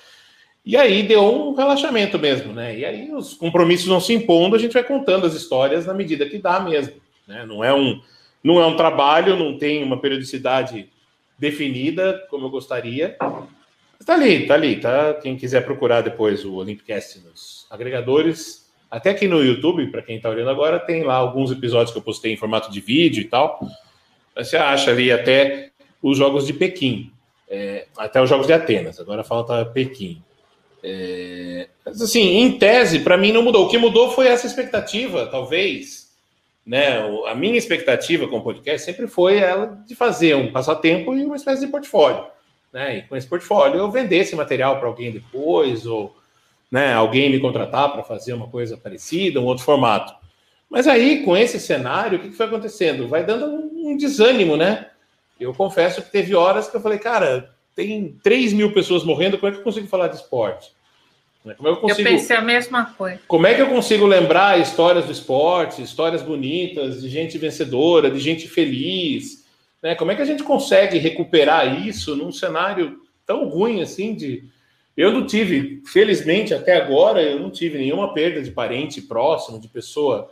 E aí deu um relaxamento mesmo, né? E aí os compromissos não se impondo, a gente vai contando as histórias na medida que dá mesmo. Né? Não, é um, não é um trabalho, não tem uma periodicidade definida, como eu gostaria. Mas tá ali, tá ali, tá? Quem quiser procurar depois o Olympicast nos agregadores, até aqui no YouTube, para quem está olhando agora, tem lá alguns episódios que eu postei em formato de vídeo e tal. Você acha ali até os Jogos de Pequim, é, até os Jogos de Atenas, agora falta Pequim. É, assim, em tese, para mim não mudou. O que mudou foi essa expectativa, talvez. Né? A minha expectativa com o podcast sempre foi ela de fazer um passatempo e uma espécie de portfólio. Né? E com esse portfólio eu vender esse material para alguém depois, ou né, alguém me contratar para fazer uma coisa parecida, um outro formato. Mas aí, com esse cenário, o que, que foi acontecendo? Vai dando um desânimo, né? Eu confesso que teve horas que eu falei, cara, tem 3 mil pessoas morrendo, como é que eu consigo falar de esporte? Como é que eu, consigo, eu pensei a mesma coisa. Como é que eu consigo lembrar histórias do esporte, histórias bonitas, de gente vencedora, de gente feliz? Né? Como é que a gente consegue recuperar isso num cenário tão ruim assim de. Eu não tive, felizmente até agora, eu não tive nenhuma perda de parente próximo, de pessoa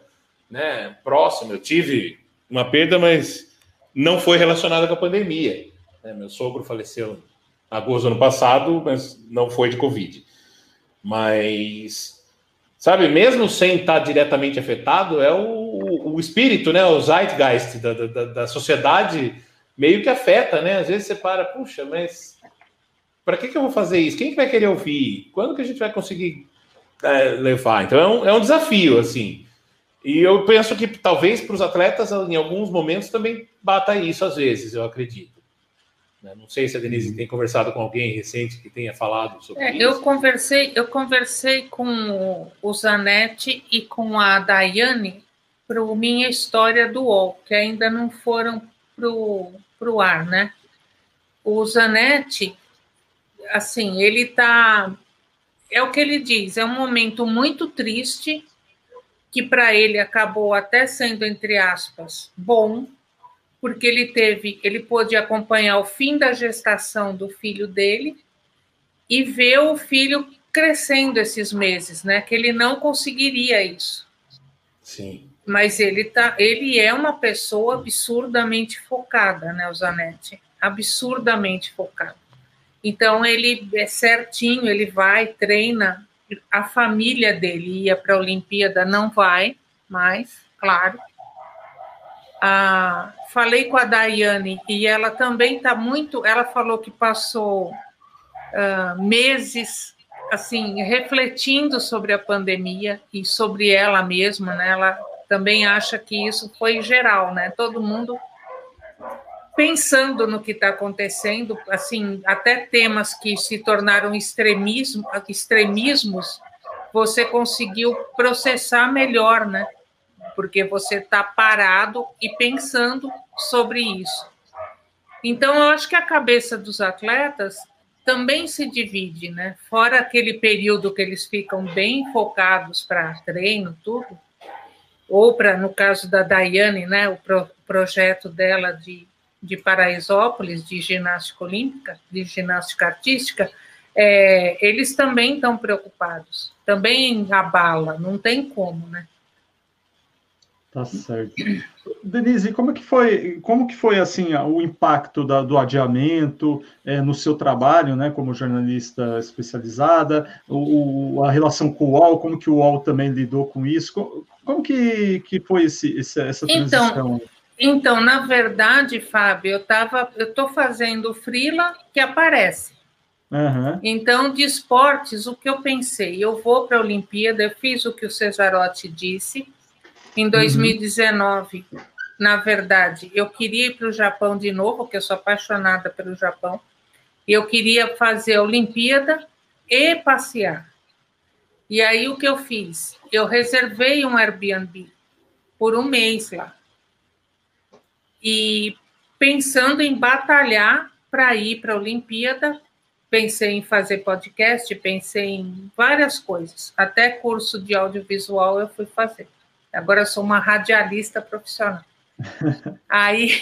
né, próxima. Eu tive uma perda, mas não foi relacionada com a pandemia. Né? Meu sogro faleceu agosto do ano passado, mas não foi de Covid. Mas, sabe, mesmo sem estar diretamente afetado, é o, o espírito, né? O zeitgeist da, da, da sociedade meio que afeta, né? Às vezes você para, puxa, mas para que, que eu vou fazer isso? Quem que vai querer ouvir? Quando que a gente vai conseguir é, levar? Então é um, é um desafio, assim. E eu penso que talvez para os atletas, em alguns momentos, também bata isso às vezes, eu acredito. Né? Não sei se a Denise uhum. tem conversado com alguém recente que tenha falado sobre é, isso. Eu conversei, eu conversei com o Zanetti e com a Daiane para o Minha História do UOL, que ainda não foram para o ar, né? O Zanetti, assim, ele está... É o que ele diz, é um momento muito triste, que para ele acabou até sendo, entre aspas, bom, porque ele teve, ele pôde acompanhar o fim da gestação do filho dele e ver o filho crescendo esses meses, né? Que ele não conseguiria isso. Sim. Mas ele tá, ele é uma pessoa absurdamente focada, né, o Zanetti? Absurdamente focado. Então ele é certinho, ele vai, treina. A família dele ia para a Olimpíada, não vai mais, claro. Ah, falei com a Daiane e ela também está muito. Ela falou que passou uh, meses assim refletindo sobre a pandemia e sobre ela mesma, né? Ela também acha que isso foi geral, né? Todo mundo pensando no que está acontecendo, assim, até temas que se tornaram extremismo, extremismos, você conseguiu processar melhor, né? porque você está parado e pensando sobre isso. Então, eu acho que a cabeça dos atletas também se divide, né? Fora aquele período que eles ficam bem focados para treino, tudo, ou para, no caso da Daiane, né, o pro, projeto dela de, de Paraisópolis, de ginástica olímpica, de ginástica artística, é, eles também estão preocupados, também abala, não tem como, né? Tá certo. Denise, como que foi, como que foi assim o impacto da, do adiamento é, no seu trabalho, né, como jornalista especializada, o, a relação com o UOL, como que o UOL também lidou com isso, como, como que, que foi esse, esse, essa transição? Então, Então, na verdade, Fábio, eu tava, eu estou fazendo frila que aparece. Uhum. Então, de esportes, o que eu pensei? Eu vou para a Olimpíada, eu fiz o que o Cesarotti disse. Em 2019, uhum. na verdade, eu queria ir para o Japão de novo, porque eu sou apaixonada pelo Japão. Eu queria fazer a Olimpíada e passear. E aí, o que eu fiz? Eu reservei um Airbnb por um mês lá e pensando em batalhar para ir para a Olimpíada, pensei em fazer podcast, pensei em várias coisas, até curso de audiovisual eu fui fazer. Agora eu sou uma radialista profissional. Aí,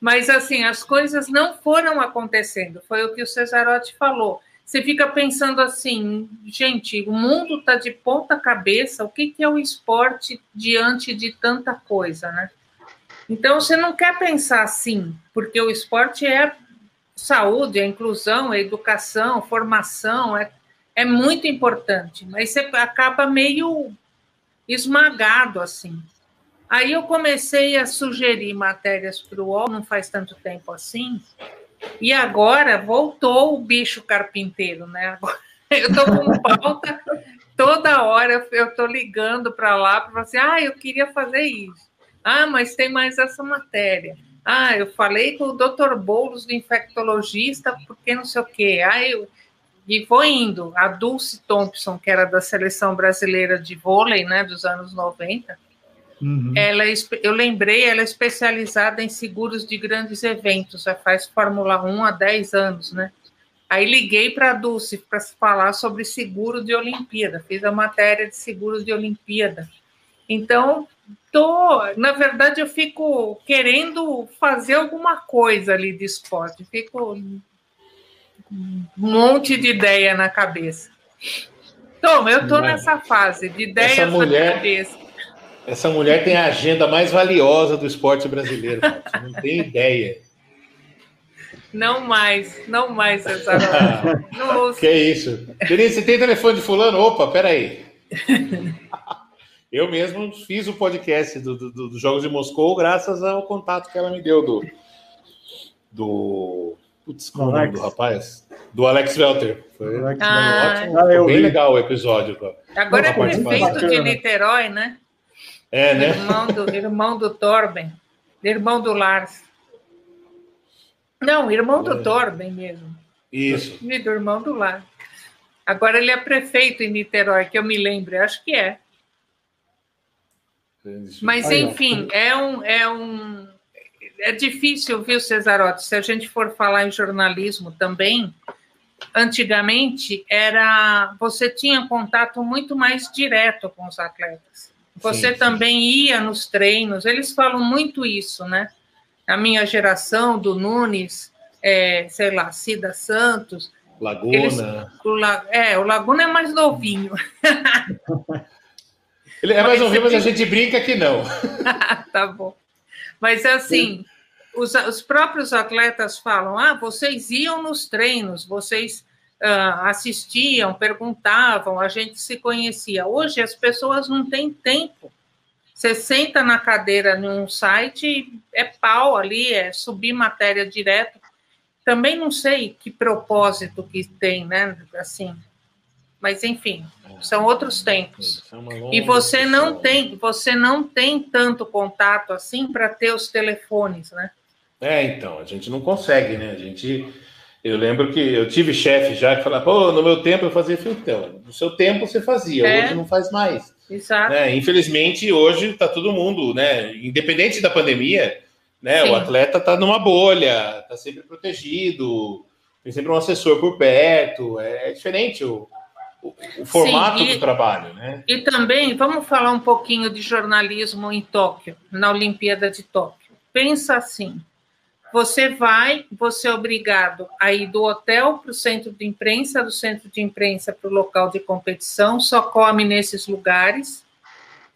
mas assim, as coisas não foram acontecendo, foi o que o Cesarotti falou. Você fica pensando assim, gente, o mundo está de ponta cabeça, o que, que é o esporte diante de tanta coisa, né? Então, você não quer pensar assim, porque o esporte é saúde, é inclusão, é educação, formação, é, é muito importante, mas você acaba meio esmagado assim. Aí eu comecei a sugerir matérias para o UOL, não faz tanto tempo assim, e agora voltou o bicho carpinteiro, né? Eu estou com pauta toda hora, eu estou ligando para lá para falar assim, ah, eu queria fazer isso. Ah, mas tem mais essa matéria. Ah, eu falei com o Dr. Boulos, do infectologista, porque não sei o quê. Ah, eu... E vou indo. A Dulce Thompson, que era da seleção brasileira de vôlei, né, dos anos 90, uhum. ela, é eu lembrei, ela é especializada em seguros de grandes eventos, já faz Fórmula 1 há 10 anos, né? Aí liguei para a Dulce para falar sobre seguro de Olimpíada, fiz a matéria de seguros de Olimpíada. Então, tô, na verdade, eu fico querendo fazer alguma coisa ali de esporte. Fico um monte de ideia na cabeça. Tom, eu tô nessa fase de ideias essa mulher, na cabeça. Essa mulher tem a agenda mais valiosa do esporte brasileiro. Você não tem ideia. Não mais, não mais, César. que isso. Denise, você tem telefone de fulano? Opa, peraí. Eu mesmo fiz o podcast dos do, do, do Jogos de Moscou graças ao contato que ela me deu do. Do. Putz, qual é o nome do rapaz? Do Alex Welter. Foi ah, ótimo. Ah, Foi bem vi. legal o episódio. Agora é prefeito de Niterói, né? É, né? Irmão do, irmão do Torben, irmão do Lars. Não, irmão do é. Torben mesmo. Isso. E do irmão do Lars. Agora ele é prefeito em Niterói, que eu me lembro, acho que é. Mas, enfim, é um, é um. É difícil, viu, Cesarotti? Se a gente for falar em jornalismo também, antigamente era. Você tinha contato muito mais direto com os atletas. Você sim, também sim. ia nos treinos, eles falam muito isso, né? A minha geração, do Nunes, é, sei lá, Cida Santos. Laguna. Eles, o, é, o Laguna é mais novinho. Ele é mais novinho, mas a gente brinca que não. tá bom. Mas assim, os, os, próprios atletas falam: ah, vocês iam nos treinos, vocês uh, assistiam, perguntavam, a gente se conhecia. Hoje as pessoas não têm tempo. Você senta na cadeira num site, é pau ali, é subir matéria direto. Também não sei que propósito que tem, né? Assim, mas enfim, são outros tempos. É e você não tem, você não tem tanto contato assim para ter os telefones, né? É, então, a gente não consegue, né? A gente eu lembro que eu tive chefe já que falava, pô, no meu tempo eu fazia filtão. No seu tempo você fazia, é. hoje não faz mais. Exato. Né? Infelizmente, hoje está todo mundo, né? Independente da pandemia, né? Sim. O atleta está numa bolha, está sempre protegido, tem sempre um assessor por perto. É, é diferente o, o, formato Sim, e, do trabalho, né? E também vamos falar um pouquinho de jornalismo em Tóquio, na Olimpíada de Tóquio. Pensa assim: você vai, você é obrigado a ir do hotel para o centro de imprensa, do centro de imprensa para o local de competição, só come nesses lugares.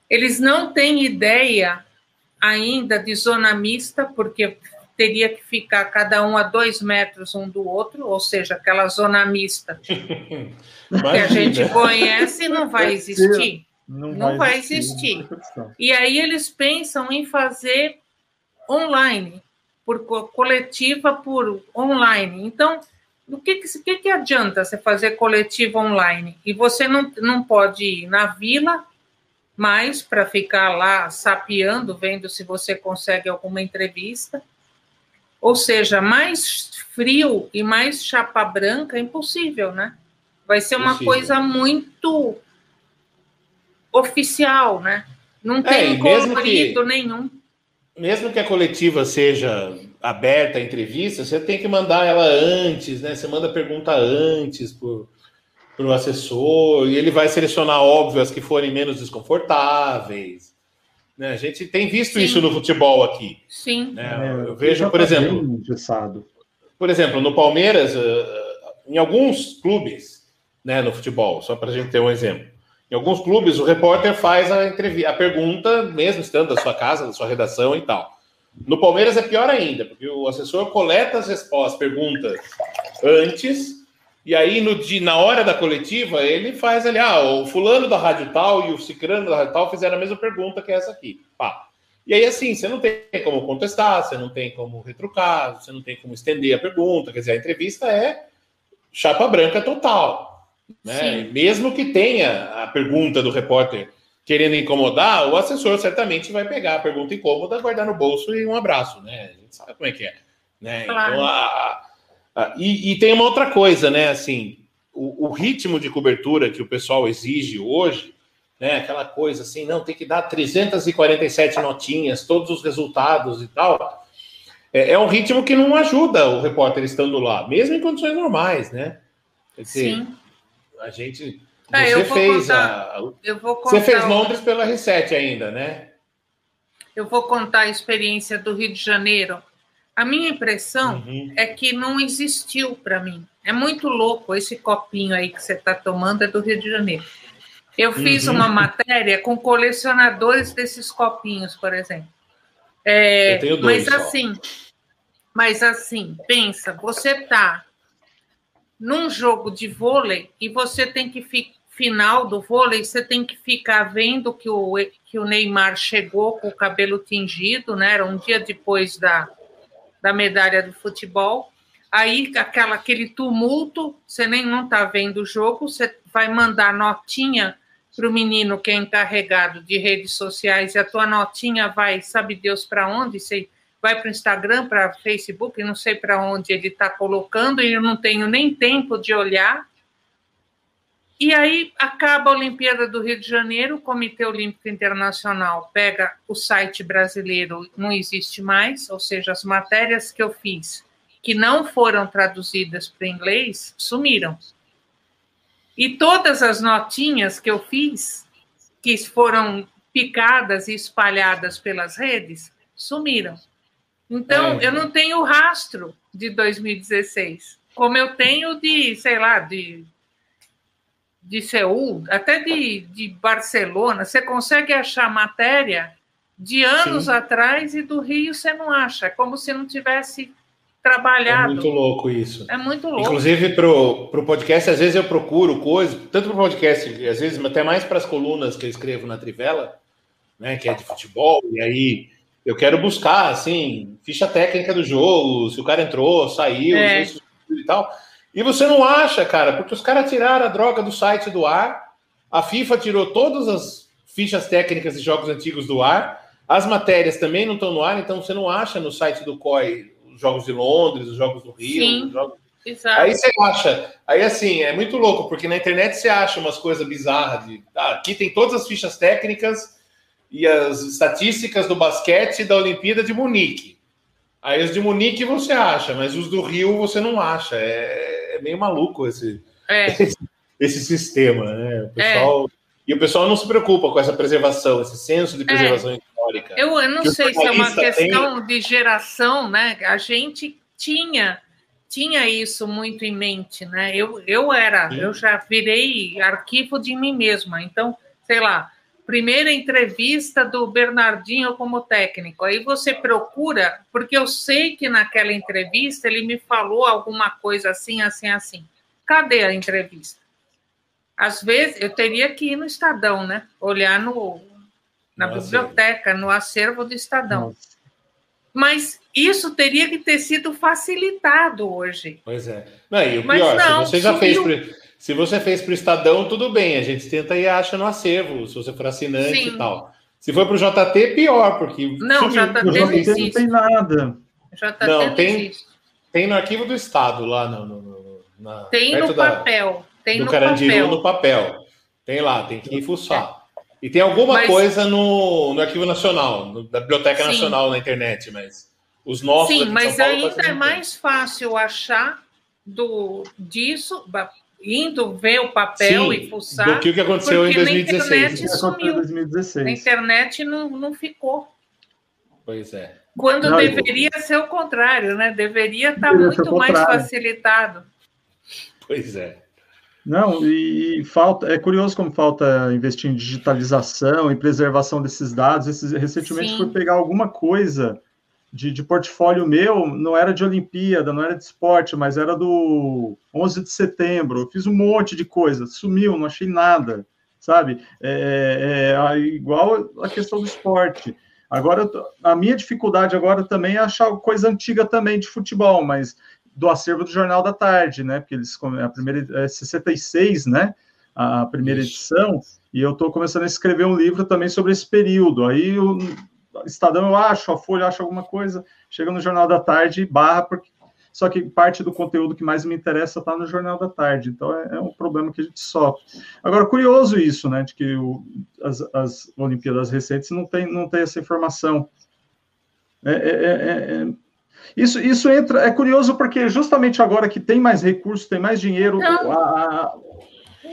Eles não têm ideia ainda de zona mista, porque teria que ficar cada um a dois metros um do outro, ou seja, aquela zona mista que a gente conhece não vai existir. Não, não vai, existir. existir. E aí eles pensam em fazer online, por coletiva por online. Então, o que, que, que adianta você fazer coletiva online? E você não, não pode ir na vila mais para ficar lá sapeando, vendo se você consegue alguma entrevista. Ou seja, mais frio e mais chapa branca é impossível, né? Vai ser uma coisa muito oficial, né? Não é, tem é, colorido que, nenhum. Mesmo que a coletiva seja aberta a entrevista, você tem que mandar ela antes, né? Você manda a pergunta antes para o assessor, e ele vai selecionar, óbvio, as que forem menos desconfortáveis. Né? A gente tem visto Sim. isso no futebol aqui. Sim. Né? É, eu vejo, por exemplo. Por exemplo, no Palmeiras, eh, em alguns clubes, né, no futebol, só para a gente ter um exemplo. Em alguns clubes, o repórter faz a, entrevista, a pergunta, mesmo estando da sua casa, da sua redação e tal. No Palmeiras é pior ainda, porque o assessor coleta as respostas, perguntas antes, e aí no, na hora da coletiva ele faz ali, ah, o fulano da rádio tal e o cicrano da rádio tal fizeram a mesma pergunta que essa aqui. Pá. E aí, assim, você não tem como contestar, você não tem como retrucar, você não tem como estender a pergunta, quer dizer, a entrevista é chapa branca total. Né? Mesmo que tenha a pergunta do repórter querendo incomodar, o assessor certamente vai pegar a pergunta incômoda, guardar no bolso e um abraço, né? A gente sabe como é que é. Né? Claro. Então, a, a, e, e, tem uma outra coisa, né? Assim, o, o, ritmo de cobertura que o pessoal exige hoje, né? Aquela coisa assim, não, tem que dar 347 notinhas, todos os resultados e tal. É, é um ritmo que não ajuda o repórter estando lá, mesmo em condições normais, né? Dizer, Sim. a gente é, você fez contar, a. Você fez Londres pela Reset ainda, né? Eu vou contar a experiência do Rio de Janeiro. A minha impressão uhum. é que não existiu para mim. É muito louco esse copinho aí que você está tomando é do Rio de Janeiro. Eu fiz uhum. uma matéria com colecionadores desses copinhos, por exemplo. É, mas só. assim, mas assim, pensa, você está num jogo de vôlei e você tem que ficar final do vôlei, você tem que ficar vendo que o, que o Neymar chegou com o cabelo tingido, né? Era um dia depois da, da medalha do futebol. Aí aquela, aquele tumulto, você nem não está vendo o jogo, você vai mandar notinha para o menino que é encarregado de redes sociais e a tua notinha vai, sabe Deus para onde? Você vai para o Instagram, para Facebook, não sei para onde ele está colocando, e eu não tenho nem tempo de olhar. E aí acaba a Olimpíada do Rio de Janeiro, o Comitê Olímpico Internacional pega o site brasileiro, não existe mais, ou seja, as matérias que eu fiz que não foram traduzidas para inglês sumiram. E todas as notinhas que eu fiz, que foram picadas e espalhadas pelas redes, sumiram. Então, é. eu não tenho rastro de 2016, como eu tenho de, sei lá, de, de Seul, até de, de Barcelona. Você consegue achar matéria de anos Sim. atrás e do Rio você não acha. É como se não tivesse trabalhado. É muito louco isso. É muito louco. Inclusive, para o podcast, às vezes eu procuro coisas, tanto para o podcast, às vezes até mais para as colunas que eu escrevo na Trivela, né, que é de futebol, e aí eu quero buscar, assim, ficha técnica do jogo, se o cara entrou, saiu, é. e tal. E você não acha, cara, porque os caras tiraram a droga do site do ar, a FIFA tirou todas as fichas técnicas de jogos antigos do ar, as matérias também não estão no ar, então você não acha no site do COI os jogos de Londres, os jogos do Rio, Sim, jogos... Exato. Aí você acha, aí assim, é muito louco, porque na internet você acha umas coisas bizarras de ah, aqui tem todas as fichas técnicas e as estatísticas do basquete da Olimpíada de Munique. Aí os de Munique você acha, mas os do Rio você não acha. É, é meio maluco esse, é. esse, esse, sistema, né? O pessoal, é. E o pessoal não se preocupa com essa preservação, esse senso de preservação é. histórica. Eu, eu não sei se é uma questão tem... de geração, né? A gente tinha tinha isso muito em mente, né? Eu, eu era, Sim. eu já virei arquivo de mim mesma. Então, sei lá, primeira entrevista do Bernardinho como técnico. Aí você procura, porque eu sei que naquela entrevista ele me falou alguma coisa assim, assim, assim. Cadê a entrevista? Às vezes eu teria que ir no Estadão, né? Olhar no, na Nossa. biblioteca, no acervo do Estadão. Nossa. Mas isso teria que ter sido facilitado hoje. Pois é. Não, e o Mas pior, não, você já fez. Se você fez para o Estadão, tudo bem, a gente tenta e acha no acervo, se você for assinante Sim. e tal. Se for para o JT, pior, porque. Não, sumiu. JT, não existe. não tem nada. JT não, tem, tem no arquivo do Estado, lá no. no na, tem no da, papel. Tem no Carandiru papel. no papel. Tem lá, tem que fuçar. E tem alguma mas... coisa no, no Arquivo Nacional, no, da Biblioteca Sim. Nacional na internet, mas os nossos. Sim, mas ainda é mais fácil achar do, disso, indo ver o papel Sim, e fuçar. Do que o que aconteceu em 2016. Na internet sumiu. 2016. Na internet não, não ficou. Pois é. Quando não, deveria eu... ser o contrário, né? Deveria estar deveria muito mais facilitado. Pois é. Não, e, e, falta, é curioso como falta investir em digitalização e preservação desses dados. Esses, recentemente Sim. fui pegar alguma coisa de, de, portfólio meu, não era de Olimpíada, não era de esporte, mas era do 11 de setembro. Eu fiz um monte de coisa, sumiu, não achei nada, sabe? É, é, é igual a questão do esporte. Agora, a minha dificuldade agora também é achar coisa antiga também de futebol, mas do acervo do Jornal da Tarde, né? Porque eles a primeira é 66, né? A primeira edição, e eu estou começando a escrever um livro também sobre esse período. Aí eu Estadão eu acho, a Folha eu acho alguma coisa, chega no Jornal da Tarde barra, porque só que parte do conteúdo que mais me interessa está no Jornal da Tarde, então é, é, um problema que a gente sofre. Agora, curioso isso, né, de que o, as, as Olimpíadas recentes não tem, não tem essa informação. É, é, é, é, isso, isso entra, é curioso porque justamente agora que tem mais recursos, tem mais dinheiro, então, a, a,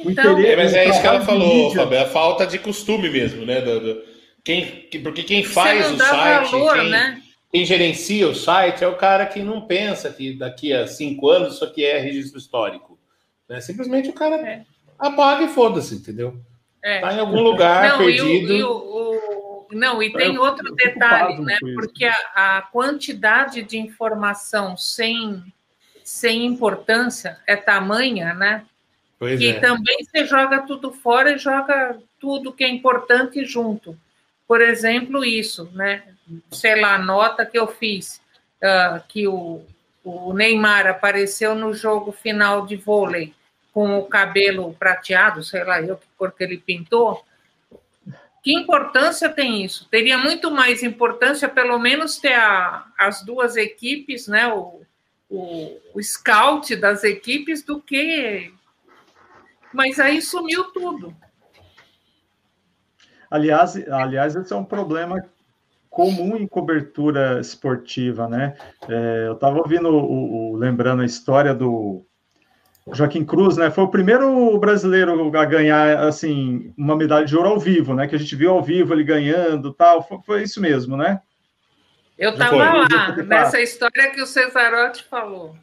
o então, interesse. mas é isso que ela falou, Fábio, é a falta de costume mesmo, né? Do, do quem, porque quem faz o site, valor, quem, né? quem, gerencia o site é o cara que não pensa que daqui a cinco anos isso aqui é registro histórico. Né? Simplesmente o cara é. apaga e foda-se, entendeu? É. Tá em algum lugar não, perdido. E o, e o, o, não, e tem outro detalhe, né? Porque a, a, quantidade de informação sem, sem importância é tamanha, né? Pois que é. também você joga tudo fora e joga tudo que é importante junto por exemplo, isso, né? Sei lá, nota que eu fiz, uh, que o, o Neymar apareceu no jogo final de vôlei com o cabelo prateado, sei lá eu que cor que ele pintou. Que importância tem isso? Teria muito mais importância, pelo menos, ter a, as duas equipes, né? O, o, o scout das equipes, do que. Mas aí sumiu tudo. Aliás, aliás, esse é um problema comum em cobertura esportiva, né? É, eu estava ouvindo, o, o, lembrando a história do Joaquim Cruz, né? Foi o primeiro brasileiro a ganhar, assim, uma medalha de ouro ao vivo, né? Que a gente viu ao vivo ele ganhando, tal. Foi, foi isso mesmo, né? Eu estava lá nessa história que o Cesarotti falou.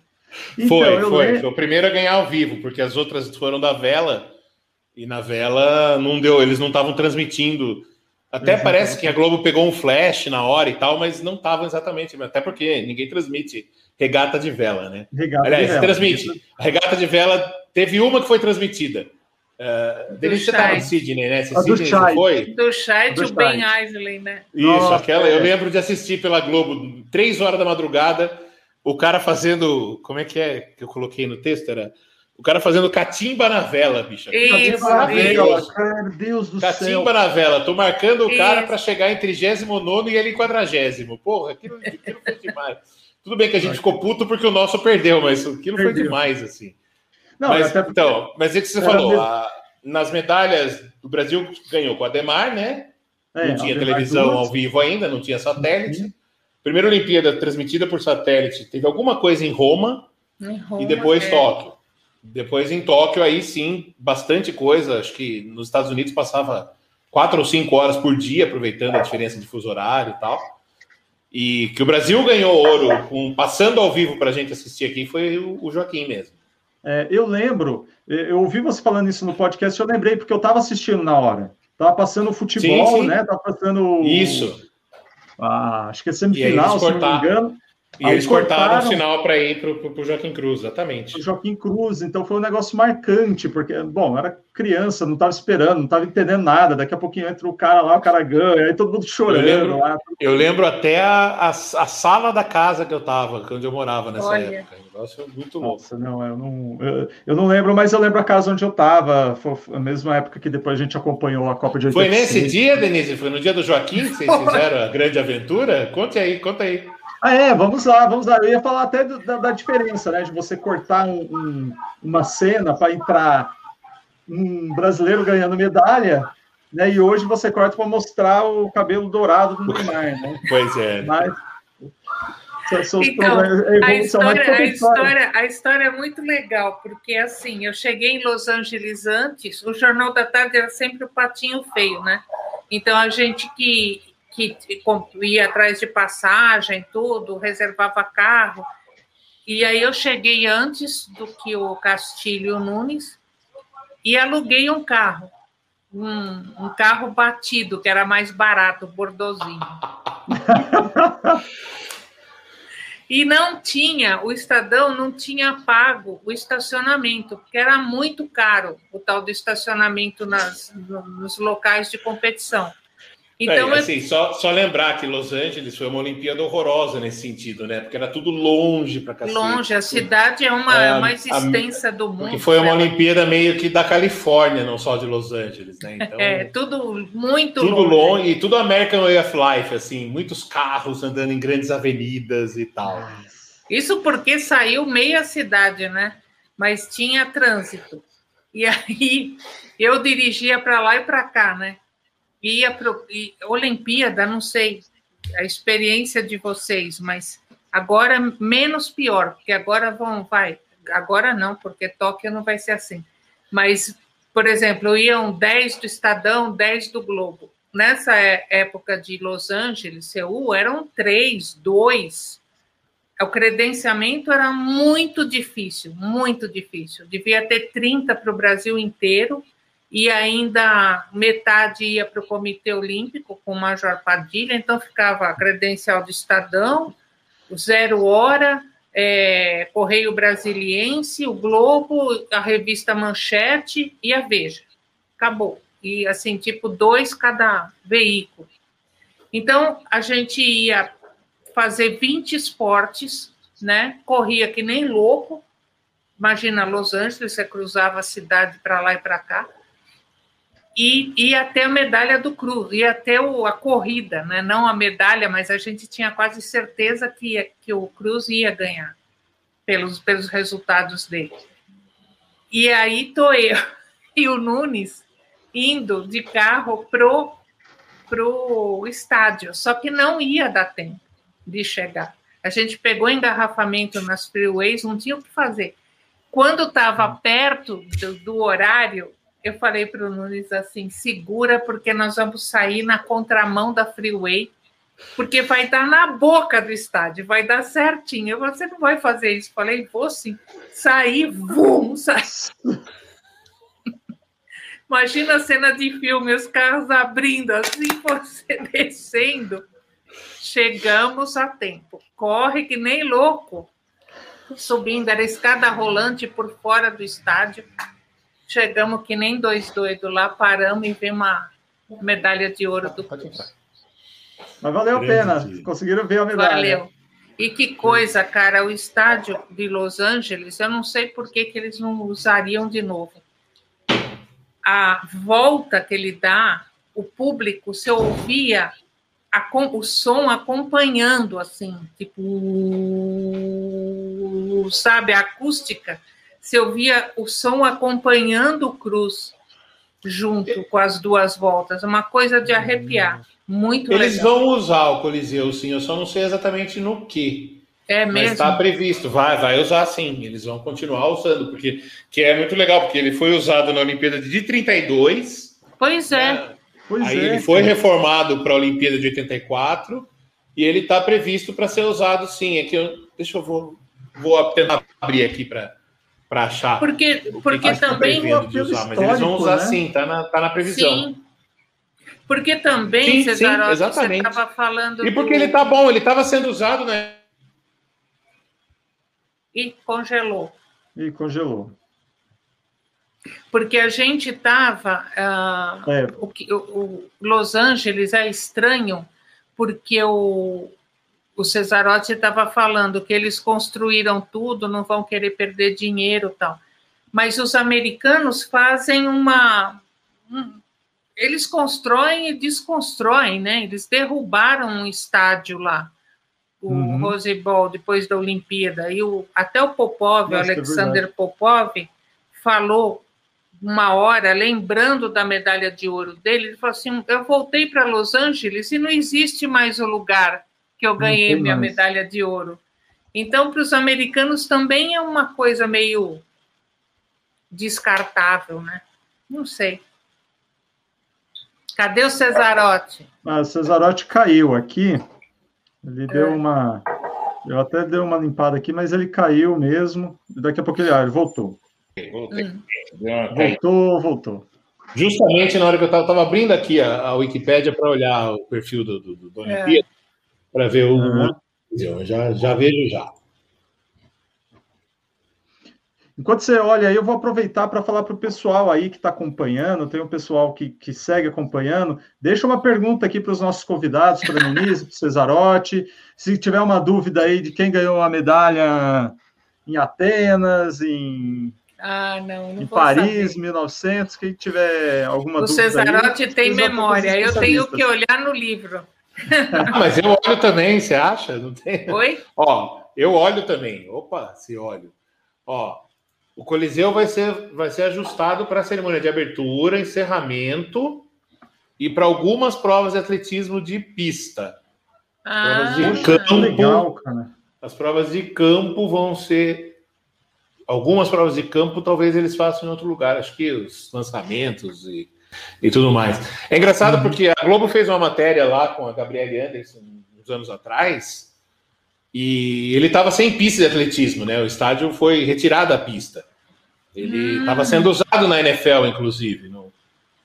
Então, foi, foi, foi o primeiro a ganhar ao vivo, porque as outras foram da vela e na vela não deu, eles não estavam transmitindo. Até exatamente. parece que a Globo pegou um flash na hora e tal, mas não estavam exatamente, até porque ninguém transmite regata de vela, né? Regata Aliás, de vela. transmite. A regata de vela teve uma que foi transmitida. Uh, Denise, você estava em Sydney, né? Você Sydney, do foi? Do Chat, o Ben Isley, né? Isso, Nossa, aquela. É. Eu lembro de assistir pela Globo, três horas da madrugada, o cara fazendo. Como é que é que eu coloquei no texto? Era o cara fazendo catimba na vela, bicho. Isso, na vela, Deus do catimba céu. na vela. Tô marcando o cara para chegar em 39 e ele em 40. Porra, aquilo, aquilo foi demais. Tudo bem que a gente ficou puto porque o nosso perdeu, mas aquilo perdeu. foi demais, assim. Não, mas, até... Então, mas é que você falou, a, nas medalhas, o Brasil ganhou com a Demar, né? É, não tinha televisão duas. ao vivo ainda, não tinha satélite. Uhum. Primeira Olimpíada transmitida por satélite, teve alguma coisa em Roma, em Roma e depois é. Tóquio. Depois em Tóquio, aí sim, bastante coisa. Acho que nos Estados Unidos passava quatro ou cinco horas por dia, aproveitando a diferença de fuso horário e tal. E que o Brasil ganhou ouro, com, passando ao vivo para a gente assistir aqui, foi o, Joaquim mesmo. É, eu lembro, eu ouvi você falando isso no podcast, eu lembrei, porque eu estava assistindo na hora. Tava passando o futebol, sim, sim. né? Tava passando. Isso. Ah, acho que é semifinal, se não me engano. E Aí eles cortaram, cortaram o sinal para ir para o Joaquim Cruz, exatamente. O Joaquim Cruz, então foi um negócio marcante, porque, bom, era criança, não estava esperando, não estava entendendo nada. Daqui a pouquinho entra o cara lá, o cara ganha, aí todo mundo chorando. Eu lembro, lá. Eu lembro até a, a, a, sala da casa que eu estava, onde eu morava nessa Olha. época. negócio muito louco. Nossa, não, eu não, eu, eu, não lembro, mas eu lembro a casa onde eu estava. Foi a mesma época que depois a gente acompanhou a Copa de 86. Foi nesse dia, Denise? Foi no dia do Joaquim que vocês fizeram a grande aventura? Conte aí, conta aí. Ah, é, vamos lá, vamos lá. Eu ia falar até da, da diferença, né? De você cortar um, um, uma cena para entrar um brasileiro ganhando medalha, né? E hoje você corta para mostrar o cabelo dourado do Neymar, né? Pois é. Mas, então, a história, a, história, a história é muito legal, porque assim, eu cheguei em Los Angeles antes, o Jornal da Tarde era sempre o patinho feio, né? Então a gente que que ia atrás de passagem, tudo, reservava carro. E aí eu cheguei antes do que o Castilho Nunes e aluguei um carro. Um, um carro batido, que era mais barato, bordozinho. e não tinha, o Estadão não tinha pago o estacionamento, porque era muito caro o tal do estacionamento nas, nos locais de competição. Então, é, assim, só, só lembrar que Los Angeles foi uma Olimpíada horrorosa nesse sentido, né? Porque era tudo longe para cacete. Longe, a cidade é uma é, mais extensa a, do mundo. Que foi uma né? Olimpíada meio que da Califórnia, não só de Los Angeles, né? Então, é, tudo muito tudo longe. longe. E tudo American Way of Life, assim, muitos carros andando em grandes avenidas e tal. Isso porque saiu meia cidade, né? Mas tinha trânsito. E aí eu dirigia para lá e para cá, né? Ia para Olimpíada, não sei a experiência de vocês, mas agora menos pior, porque agora vão, vai, agora não, porque Tóquio não vai ser assim. Mas, por exemplo, iam 10 do Estadão, 10 do Globo. Nessa é, época de Los Angeles, Seul, eram três, dois. O credenciamento era muito difícil, muito difícil. Devia ter 30 para o Brasil inteiro e ainda metade ia para o Comitê Olímpico com o Major Padilha, então ficava a credencial do Estadão, o Zero Hora, é, Correio Brasiliense, o Globo, a revista Manchete e a Veja. Acabou. E assim, tipo, dois cada veículo. Então, a gente ia fazer 20 esportes, né? Corria que nem louco. Imagina Los Angeles, você cruzava a cidade para lá e para cá e ia até a medalha do Cruz, ia até o, a corrida, né? não a medalha, mas a gente tinha quase certeza que, que o Cruz ia ganhar pelos, pelos resultados dele. E aí tô eu e o Nunes indo de carro pro, pro estádio, só que não ia dar tempo de chegar. A gente pegou engarrafamento nas freeways, não tinha o que fazer. Quando estava perto do, do horário, eu falei para o Nunes assim: segura, porque nós vamos sair na contramão da freeway, porque vai dar na boca do estádio, vai dar certinho. Você não vai fazer isso. Falei, vou sim. Sair, vum. Imagina a cena de filme, os carros abrindo assim, você descendo. Chegamos a tempo. Corre que nem louco. Subindo, era escada rolante por fora do estádio Chegamos que nem dois doidos lá, paramos e vimos uma medalha de ouro do Cruz. Mas valeu a pena, conseguiram ver a medalha. Valeu. E que coisa, cara, o estádio de Los Angeles, eu não sei por que, que eles não usariam de novo. A volta que ele dá, o público, você ouvia a, o som acompanhando, assim, tipo, sabe, a acústica se ouvia o som acompanhando o cruz junto com as duas voltas, uma coisa de arrepiar, muito Eles legal. vão usar o Coliseu, sim, eu só não sei exatamente no que. É mesmo. Mas está previsto, vai, vai usar sim, eles vão continuar usando, porque que é muito legal, porque ele foi usado na Olimpíada de 32. Pois é. Né? Pois Aí é. ele foi reformado para a Olimpíada de 84 e ele está previsto para ser usado sim. É que eu, deixa eu vou, vou tentar abrir aqui para para achar. Porque, porque também. De usar, mas eles vão usar né? sim, tá na, tá na previsão. Sim. Porque também, sim, sim, exatamente. você estava falando. E porque do... ele tá bom, ele estava sendo usado, né? e congelou. E congelou. Porque a gente estava. Uh, é. o, o, Los Angeles é estranho, porque o, o Cesarotti estava falando que eles construíram tudo, não vão querer perder dinheiro tal. Mas os americanos fazem uma. Um, eles constroem e desconstroem, né? Eles derrubaram um estádio lá, o uhum. Rose Bowl, depois da Olimpíada. E o, até o Popov, o é Alexander é Popov, falou uma hora, lembrando da medalha de ouro dele, ele falou assim: Eu voltei para Los Angeles e não existe mais o lugar que eu ganhei minha mais. medalha de ouro. Então, para os americanos também é uma coisa meio descartável, né? Não sei. Cadê o Cesarotti? Ah, o Cesarotti caiu aqui. Ele é. deu uma. Eu até dei uma limpada aqui, mas ele caiu mesmo. Daqui a pouco ele, ah, ele voltou. Hum. Voltou, voltou. Justamente na hora que eu estava abrindo aqui a, a Wikipédia para olhar o perfil do, do, do Olimpíada, é. Para ver o. Uhum. Já, já vejo já. Enquanto você olha aí, eu vou aproveitar para falar para o pessoal aí que está acompanhando, tem um pessoal que, que segue acompanhando. Deixa uma pergunta aqui para os nossos convidados, para a Denise, para o Cesarotti. Se tiver uma dúvida aí de quem ganhou a medalha em Atenas, em ah, não, não em Paris, saber. 1900, quem tiver alguma o dúvida. O Cesarotti aí, tem memória, eu tenho que olhar no livro. Ah, mas eu olho também, você acha? Não tem? Oi? Ó, eu olho também. Opa, se olho. Ó, o Coliseu vai ser, vai ser ajustado para a cerimônia de abertura, encerramento e para algumas provas de atletismo de pista. Ah, provas de campo, legal, cara. As provas de campo vão ser algumas provas de campo talvez eles façam em outro lugar, acho que os lançamentos e, e tudo mais. É engraçado uhum. porque a Globo fez uma matéria lá com a Gabriele Anderson uns anos atrás e ele estava sem pista de atletismo, né? O estádio foi retirado da pista. Ele estava uhum. sendo usado na NFL, inclusive. No...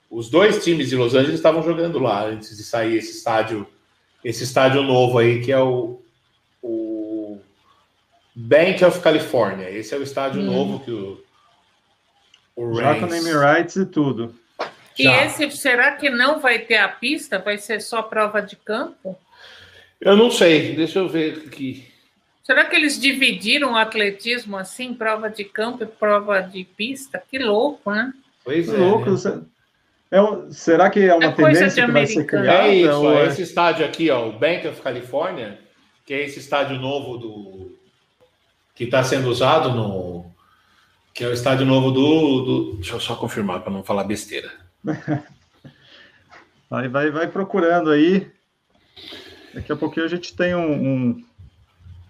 Os dois times de Los Angeles estavam jogando lá antes de sair esse estádio, esse estádio novo aí que é o, o Bank of California. Esse é o estádio hum. novo que o, o Já com name rights e tudo. E Já. esse, será que não vai ter a pista? Vai ser só prova de campo? Eu não sei, deixa eu ver aqui. Será que eles dividiram o atletismo assim, prova de campo e prova de pista? Que louco, né? Pois que é. louco. Né? É, será que é uma é tendência que vai ser criada? É isso, é... esse estádio aqui, ó, o Bank of California, que é esse estádio novo do, que está sendo usado no. que é o estádio novo do. do deixa eu só confirmar para não falar besteira. Vai, vai, vai procurando aí. Daqui a pouquinho a gente tem um. um...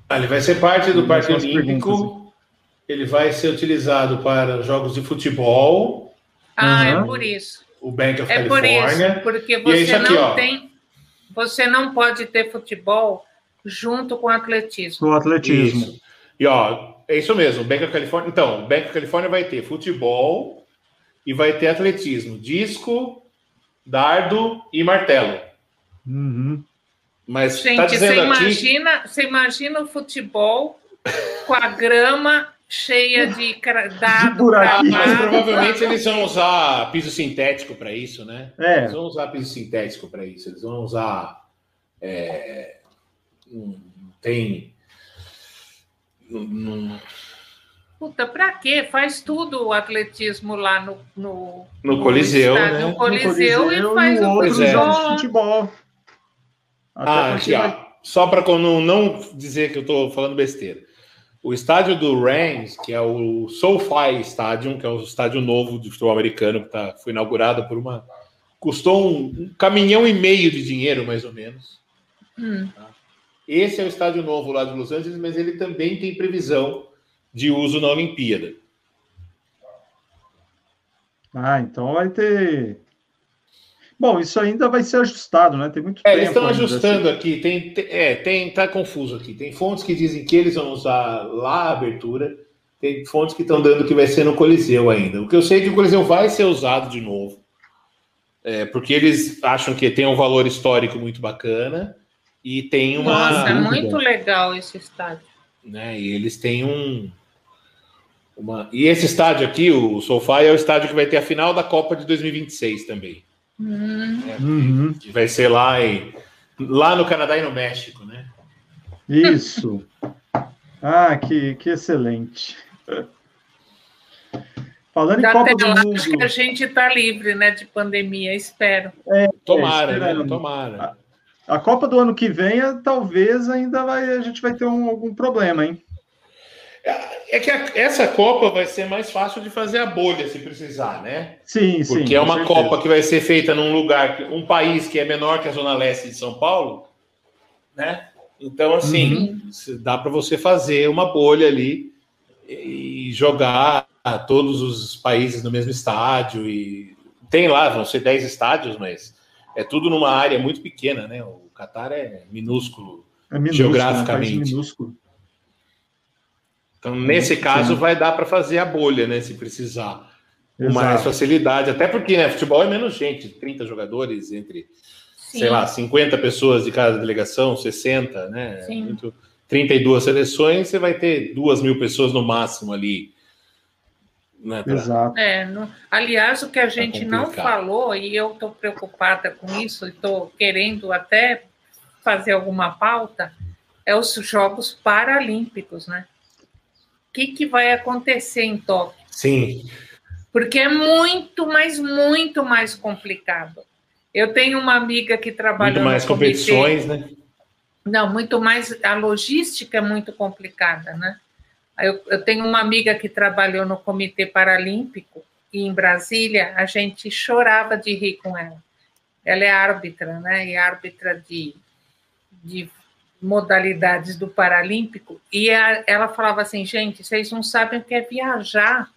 Ah, ele vai ser parte do Parque Olímpico. Ele vai ser utilizado para jogos de futebol. Ah, uhum. é por isso. O Bank of é California. por isso, porque você é aqui, não ó. tem. Você não pode ter futebol junto com atletismo. Com atletismo. Isso. E ó, é isso mesmo, Bank of California. Então, Bank of California vai ter futebol e vai ter atletismo, disco, dardo e martelo. Uhum. Mas tá Gente, tá você, imagina, aqui... você imagina o futebol com a grama cheia de dado. Mas provavelmente eles vão usar piso sintético para isso, né? É. Eles vão usar piso sintético para isso. Eles vão usar. É, tem não... Puta, pra quê? Faz tudo o atletismo lá no. No, no Coliseu, no, né? no Coliseu, no Coliseu e faz o futebol. futebol. Até ah, aqui, ó. Só para não, não dizer que eu estou falando besteira. O estádio do Rams, que é o SoFi Stadium, que é o estádio novo de futebol americano, que tá, foi inaugurado por uma. Custou um, um caminhão e meio de dinheiro, mais ou menos. Hum. Tá? Esse é o estádio novo lá de Los Angeles, mas ele também tem previsão de uso na Olimpíada. Ah, então vai ter. Bom, isso ainda vai ser ajustado, né? Tem muito é, tempo. Eles estão ajustando assim. aqui. Tem, tem, é, tem, tá confuso aqui. Tem fontes que dizem que eles vão usar lá a abertura. Tem fontes que estão dando que vai ser no Coliseu ainda. O que eu sei é que o Coliseu vai ser usado de novo. É, porque eles acham que tem um valor histórico muito bacana. E tem uma. Nossa, é muito legal esse estádio. né? E eles têm um uma e esse estádio aqui, o SoFi, é o estádio que vai ter a final da Copa de 2026 também. Uhum. É, uhum. Que vai ser lá em lá no Canadá e no México, né? Isso. ah, que, que excelente. Falando em Copa do Mundo. Acho que a gente está livre, né, de pandemia, espero. É, tomara, é, né? Tomara. A, a, Copa do ano que vem, talvez ainda vai, a gente vai ter um, algum problema, hein? É, que a, essa Copa vai ser mais fácil de fazer a bolha, se precisar, né? Sim, Porque sim. Porque é uma certeza. Copa que vai ser feita num lugar, um país que é menor que a Zona Leste de São Paulo, né? Então, assim, uhum. dá para você fazer uma bolha ali e jogar todos os países no mesmo estádio e tem lá, vão ser 10 estádios, mas é tudo numa área muito pequena, né? O Catar é minúsculo, é minúsculo geograficamente. É minúsculo. Então, nesse caso, vai dar para fazer a bolha, né? Se precisar. Com mais facilidade. Até porque, né? Futebol é menos gente, 30 jogadores entre, Sim. sei lá, 50 pessoas de cada delegação, 60, né? Sim. Muito, 32 seleções, você vai ter duas mil pessoas no máximo ali. Né, pra... Exato. É, no... Aliás, o que a gente não falou, e eu estou preocupada com isso, estou querendo até fazer alguma pauta, é os Jogos Paralímpicos, né? O que, que vai acontecer em Tóquio? Sim. Porque é muito, mas muito mais complicado. Eu tenho uma amiga que trabalha muito mais competições, né? Não, muito mais. A logística é muito complicada, né? Eu, eu tenho uma amiga que trabalhou no Comitê Paralímpico e em Brasília a gente chorava de rir com ela. Ela é árbitra, né? E árbitra de, de modalidades do Paralímpico. E a, ela falava assim, gente, vocês não sabem o que é viajar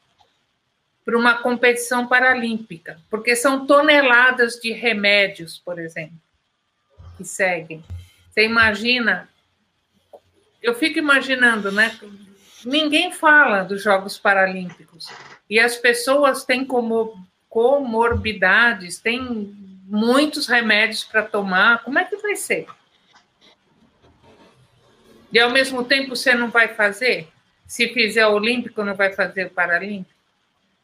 para uma competição paralímpica, porque são toneladas de remédios, por exemplo, que seguem. Você imagina? Eu fico imaginando, né? Ninguém fala dos Jogos Paralímpicos. E as pessoas têm como comorbidades, têm muitos remédios para tomar. Como é que vai ser? E ao mesmo tempo você não vai fazer? Se fizer o Olímpico, não vai fazer o Paralímpico?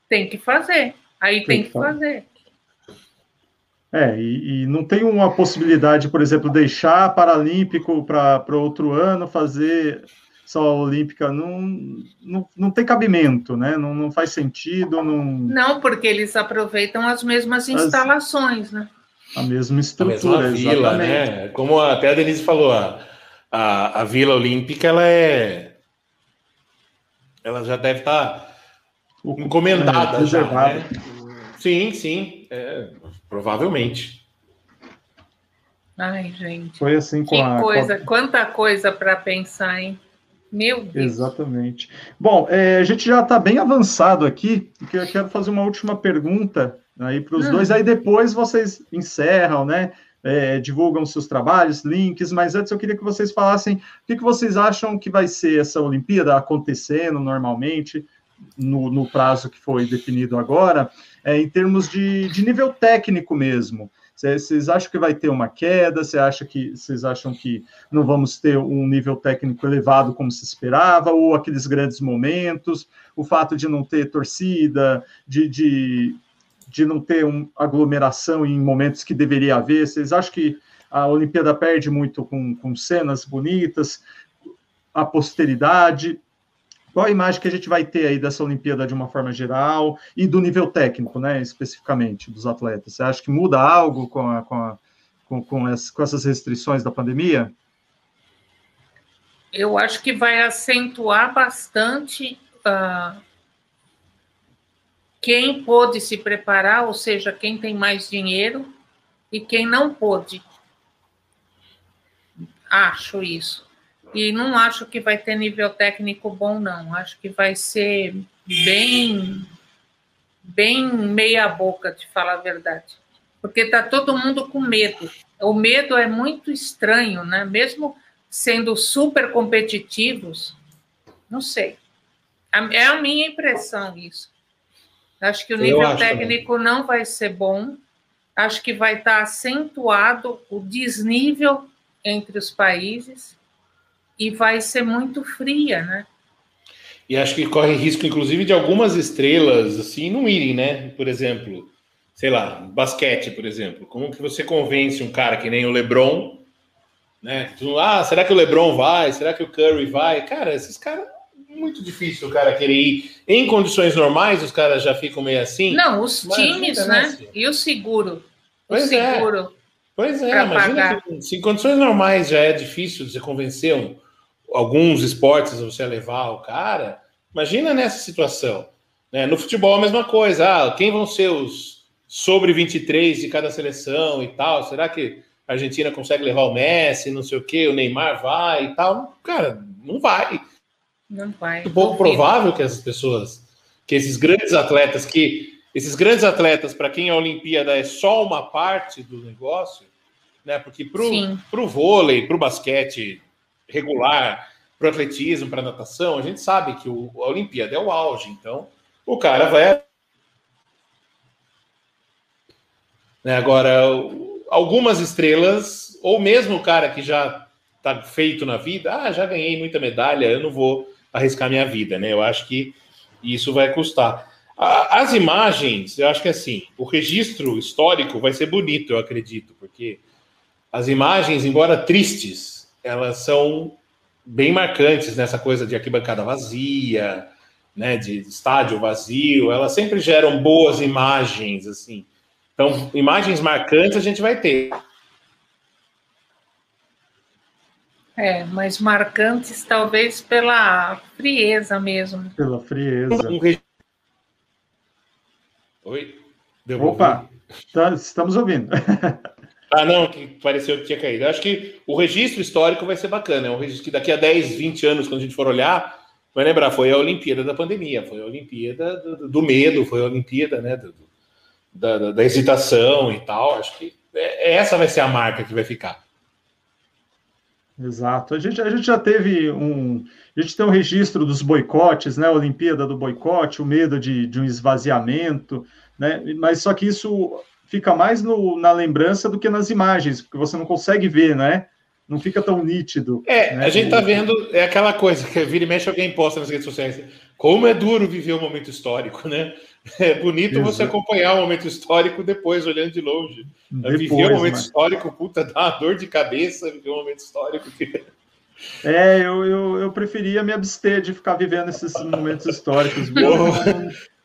Tem que fazer. Aí tem, tem que fazer. É, e, e, não tem uma possibilidade, por exemplo, deixar Paralímpico para outro ano, fazer só a Olímpica, não, não, não tem cabimento, né? Não, não faz sentido. Não... não, porque eles aproveitam as mesmas instalações, as, né? A mesma estrutura, a mesma vila, né? Como até a Denise falou, a, a, a Vila Olímpica, ela é. Ela já deve estar tá encomendada, é, já, né? Sim, sim. É, Provavelmente. Ai, gente. Foi assim com que a. coisa, com quanta coisa para pensar, hein? Meu Deus. Exatamente. Bom, é, a gente já está bem avançado aqui, porque eu quero fazer uma última pergunta aí para os hum. dois, aí depois vocês encerram, né? É, divulgam seus trabalhos, links, mas antes eu queria que vocês falassem o que, que vocês acham que vai ser essa Olimpíada acontecendo normalmente, no, no prazo que foi definido agora, é, em termos de, de nível técnico mesmo. Vocês acham que vai ter uma queda? Você acha que vocês acham que não vamos ter um nível técnico elevado como se esperava, ou aqueles grandes momentos, o fato de não ter torcida, de, de, de não ter uma aglomeração em momentos que deveria haver? Vocês acham que a Olimpíada perde muito com, com cenas bonitas, a posteridade? Qual a imagem que a gente vai ter aí dessa Olimpíada de uma forma geral e do nível técnico, né, especificamente, dos atletas? Você acha que muda algo com, a, com, a, com, com, as, com essas restrições da pandemia? Eu acho que vai acentuar bastante uh, quem pôde se preparar, ou seja, quem tem mais dinheiro e quem não pôde. Acho isso. E não acho que vai ter nível técnico bom, não. Acho que vai ser bem, bem meia boca, de falar a verdade. Porque está todo mundo com medo. O medo é muito estranho, né? Mesmo sendo super competitivos, não sei. É a minha impressão isso. Acho que o nível técnico também. não vai ser bom. Acho que vai estar tá acentuado o desnível entre os países e vai ser muito fria, né? E acho que corre risco, inclusive, de algumas estrelas assim não irem, né? Por exemplo, sei lá, basquete, por exemplo. Como que você convence um cara que nem o LeBron, né? Ah, será que o LeBron vai? Será que o Curry vai? Cara, esses caras muito difícil o cara querer ir. Em condições normais, os caras já ficam meio assim. Não, os times, né? Assim. E o seguro? O pois é. seguro. É. Pois é, imagina que, se em condições normais já é difícil de você convencer um, alguns esportes a você levar o cara, imagina nessa situação. Né? No futebol a mesma coisa. Ah, quem vão ser os sobre 23 de cada seleção e tal? Será que a Argentina consegue levar o Messi, não sei o quê, o Neymar vai e tal? Cara, não vai. Não vai. É pouco provável que essas pessoas, que esses grandes atletas, que esses grandes atletas, para quem a Olimpíada é só uma parte do negócio, né? Porque para o vôlei, para o basquete regular, para o atletismo, para a natação, a gente sabe que o, a Olimpíada é o auge. Então, o cara vai. Né, agora, algumas estrelas, ou mesmo o cara que já está feito na vida, ah, já ganhei muita medalha, eu não vou arriscar minha vida, né? Eu acho que isso vai custar. As imagens, eu acho que assim, o registro histórico vai ser bonito, eu acredito, porque as imagens, embora tristes, elas são bem marcantes nessa coisa de arquibancada vazia, né, de estádio vazio, elas sempre geram boas imagens, assim. Então, imagens marcantes a gente vai ter. É, mas marcantes talvez pela frieza mesmo. Pela frieza. Oi? Deu Opa, tá, estamos ouvindo. ah, não, que pareceu que tinha caído. Eu acho que o registro histórico vai ser bacana. É um registro que daqui a 10, 20 anos, quando a gente for olhar, vai lembrar, foi a Olimpíada da pandemia, foi a Olimpíada do, do medo, foi a Olimpíada né, do, da, da, hesitação e tal. Acho que é, essa vai ser a marca que vai ficar. Exato. A gente, a gente já teve um. A gente tem um registro dos boicotes, né? A Olimpíada do boicote, o medo de, de um esvaziamento, né? Mas só que isso fica mais no, na lembrança do que nas imagens, porque você não consegue ver, né? Não fica tão nítido. É, né? a gente tá vendo, é aquela coisa que vira e mexe alguém posta nas redes sociais. Como é duro viver um momento histórico, né? É bonito Exato. você acompanhar o momento histórico depois, olhando de longe. Depois, viver um momento mas... histórico, puta, dá uma dor de cabeça viver um momento histórico. Que... É, eu, eu, eu preferia me abster de ficar vivendo esses momentos históricos.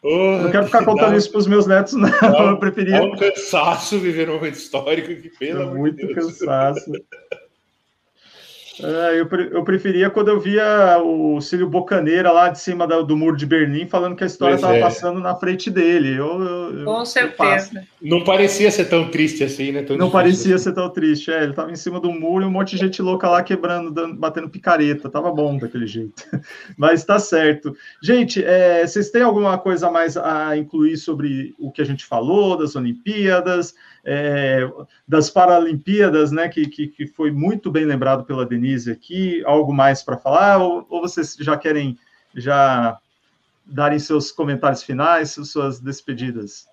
Oh, oh, não quero ficar contando isso para os meus netos, não. não. Eu preferia. É um cansaço viver um momento histórico que, pelo é muito Deus. cansaço. É, eu, eu preferia quando eu via o Cílio Bocaneira lá de cima do muro de Berlim falando que a história estava é. passando na frente dele. Eu, eu, Com certeza. Não parecia ser tão triste assim, né? Tão não parecia assim. ser tão triste. É, ele estava em cima do muro e um monte de gente louca lá quebrando, dando, batendo picareta. Tava bom daquele jeito. Mas tá certo. Gente, é, vocês têm alguma coisa mais a incluir sobre o que a gente falou das Olimpíadas? É, das Paralimpíadas, né, que, que, que, foi muito bem lembrado pela Denise aqui, algo mais para falar, ou, ou, vocês já querem já darem seus comentários finais, suas despedidas?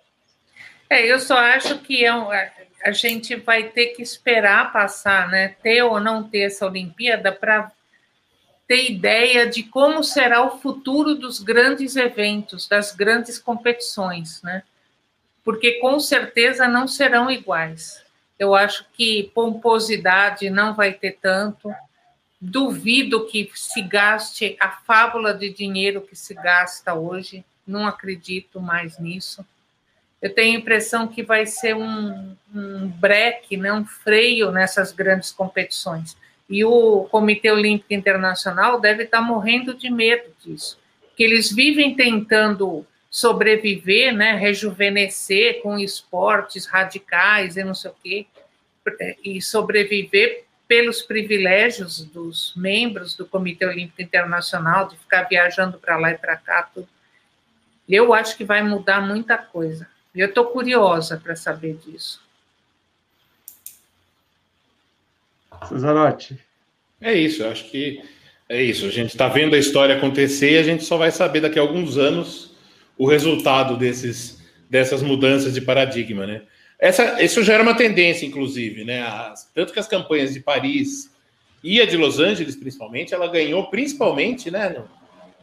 É, eu só acho que é um, a gente vai ter que esperar passar, né, ter ou não ter essa Olimpíada para ter ideia de como será o futuro dos grandes eventos, das grandes competições, né? Porque com certeza não serão iguais. Eu acho que pomposidade não vai ter tanto. Duvido que se gaste a fábula de dinheiro que se gasta hoje. Não acredito mais nisso. Eu tenho a impressão que vai ser um, um breque, né, um freio nessas grandes competições. E o Comitê Olímpico Internacional deve estar morrendo de medo disso, que eles vivem tentando sobreviver, né, rejuvenescer com esportes radicais e não sei o quê, e sobreviver pelos privilégios dos membros do Comitê Olímpico Internacional, de ficar viajando para lá e para cá, tudo. Eu acho que vai mudar muita coisa. E eu estou curiosa para saber disso. Cesarotti. É isso, eu acho que é isso. A gente está vendo a história acontecer e a gente só vai saber daqui a alguns anos o resultado desses, dessas mudanças de paradigma, né? Essa, isso já era uma tendência, inclusive, né? As, tanto que as campanhas de Paris e a de Los Angeles, principalmente, ela ganhou principalmente, né?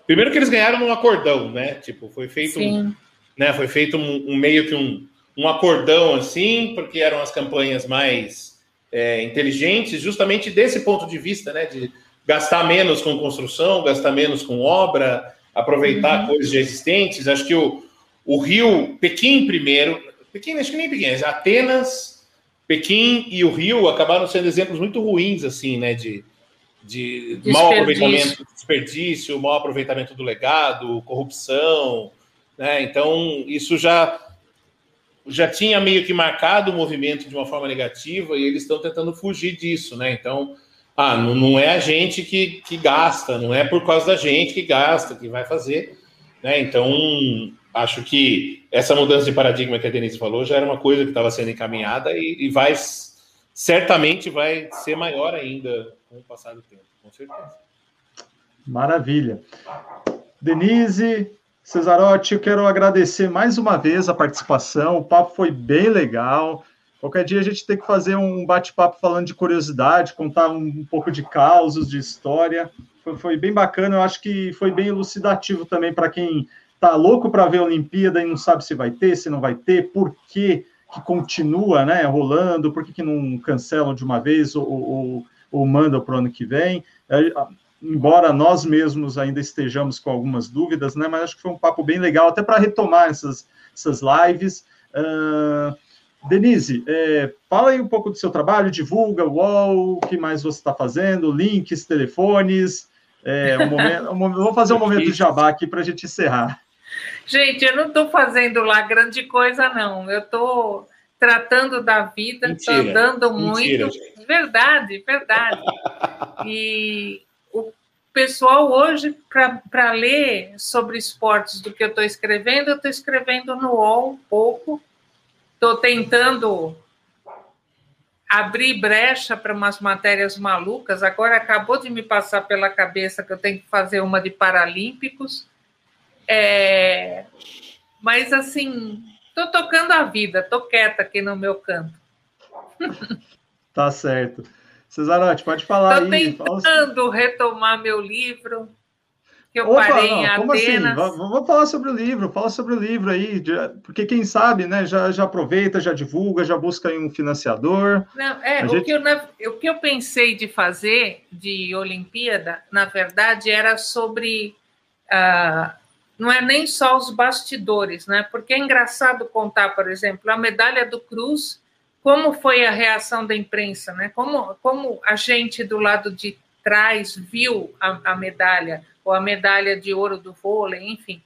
Primeiro que eles ganharam num acordão, né? Tipo, foi feito, um, né? Foi feito um, um, meio que um, um acordão assim, porque eram as campanhas mais é, inteligentes, justamente desse ponto de vista, né? De gastar menos com construção, gastar menos com obra, aproveitar uhum. coisas já existentes. Acho que o, o Rio, Pequim primeiro, Pequim, acho que nem Pequim, Atenas, Pequim e o Rio acabaram sendo exemplos muito ruins, assim, né, de, de mau aproveitamento, desperdício, mau aproveitamento do legado, corrupção, né, então isso já já tinha meio que marcado o movimento de uma forma negativa e eles estão tentando fugir disso, né, então ah, não, é a gente que, que gasta, não é por causa da gente que gasta, que vai fazer, né, então acho que essa mudança de paradigma que a Denise falou já era uma coisa que estava sendo encaminhada e, e, vai certamente vai ser maior ainda com o passar do tempo, com certeza. Maravilha. Denise, Cesarotti, eu quero agradecer mais uma vez a participação. O papo foi bem legal. Qualquer dia a gente tem que fazer um bate-papo falando de curiosidade, contar um, pouco de causos, de história. Foi, foi, bem bacana. Eu acho que foi bem elucidativo também para quem tá louco para ver a Olimpíada e não sabe se vai ter, se não vai ter, por que, que continua né, rolando, por que, que não cancelam de uma vez ou, ou, ou mandam para o ano que vem. É, embora nós mesmos ainda estejamos com algumas dúvidas, né, mas acho que foi um papo bem legal, até para retomar essas, essas lives. Uh, Denise, é, fala aí um pouco do seu trabalho, divulga o UOL, o que mais você está fazendo, links, telefones. É, um momento, um, vamos fazer um momento de jabá aqui para a gente encerrar. Gente, eu não estou fazendo lá grande coisa, não. Eu estou tratando da vida, estou andando mentira, muito. Gente. Verdade, verdade. E o pessoal hoje, para ler sobre esportes do que eu estou escrevendo, eu estou escrevendo no UOL um pouco. Estou tentando abrir brecha para umas matérias malucas. Agora acabou de me passar pela cabeça que eu tenho que fazer uma de Paralímpicos. É, mas assim, tô tocando a vida, tô quieta aqui no meu canto. Tá certo. Cesarotti, pode falar tô aí. Tô tentando fala... retomar meu livro, que eu Opa, parei não, em como assim? Atenas. Assim? Vamos falar sobre o livro, fala sobre o livro aí, porque quem sabe, né, já, já aproveita, já divulga, já busca um financiador. Não, é, o, gente... que eu, o que eu pensei de fazer de Olimpíada, na verdade, era sobre uh, não é nem só os bastidores, né? Porque é engraçado contar, por exemplo, a medalha do Cruz, como foi a reação da imprensa, né? Como, como a gente do lado de trás viu a, a medalha, ou a medalha de ouro do vôlei, enfim.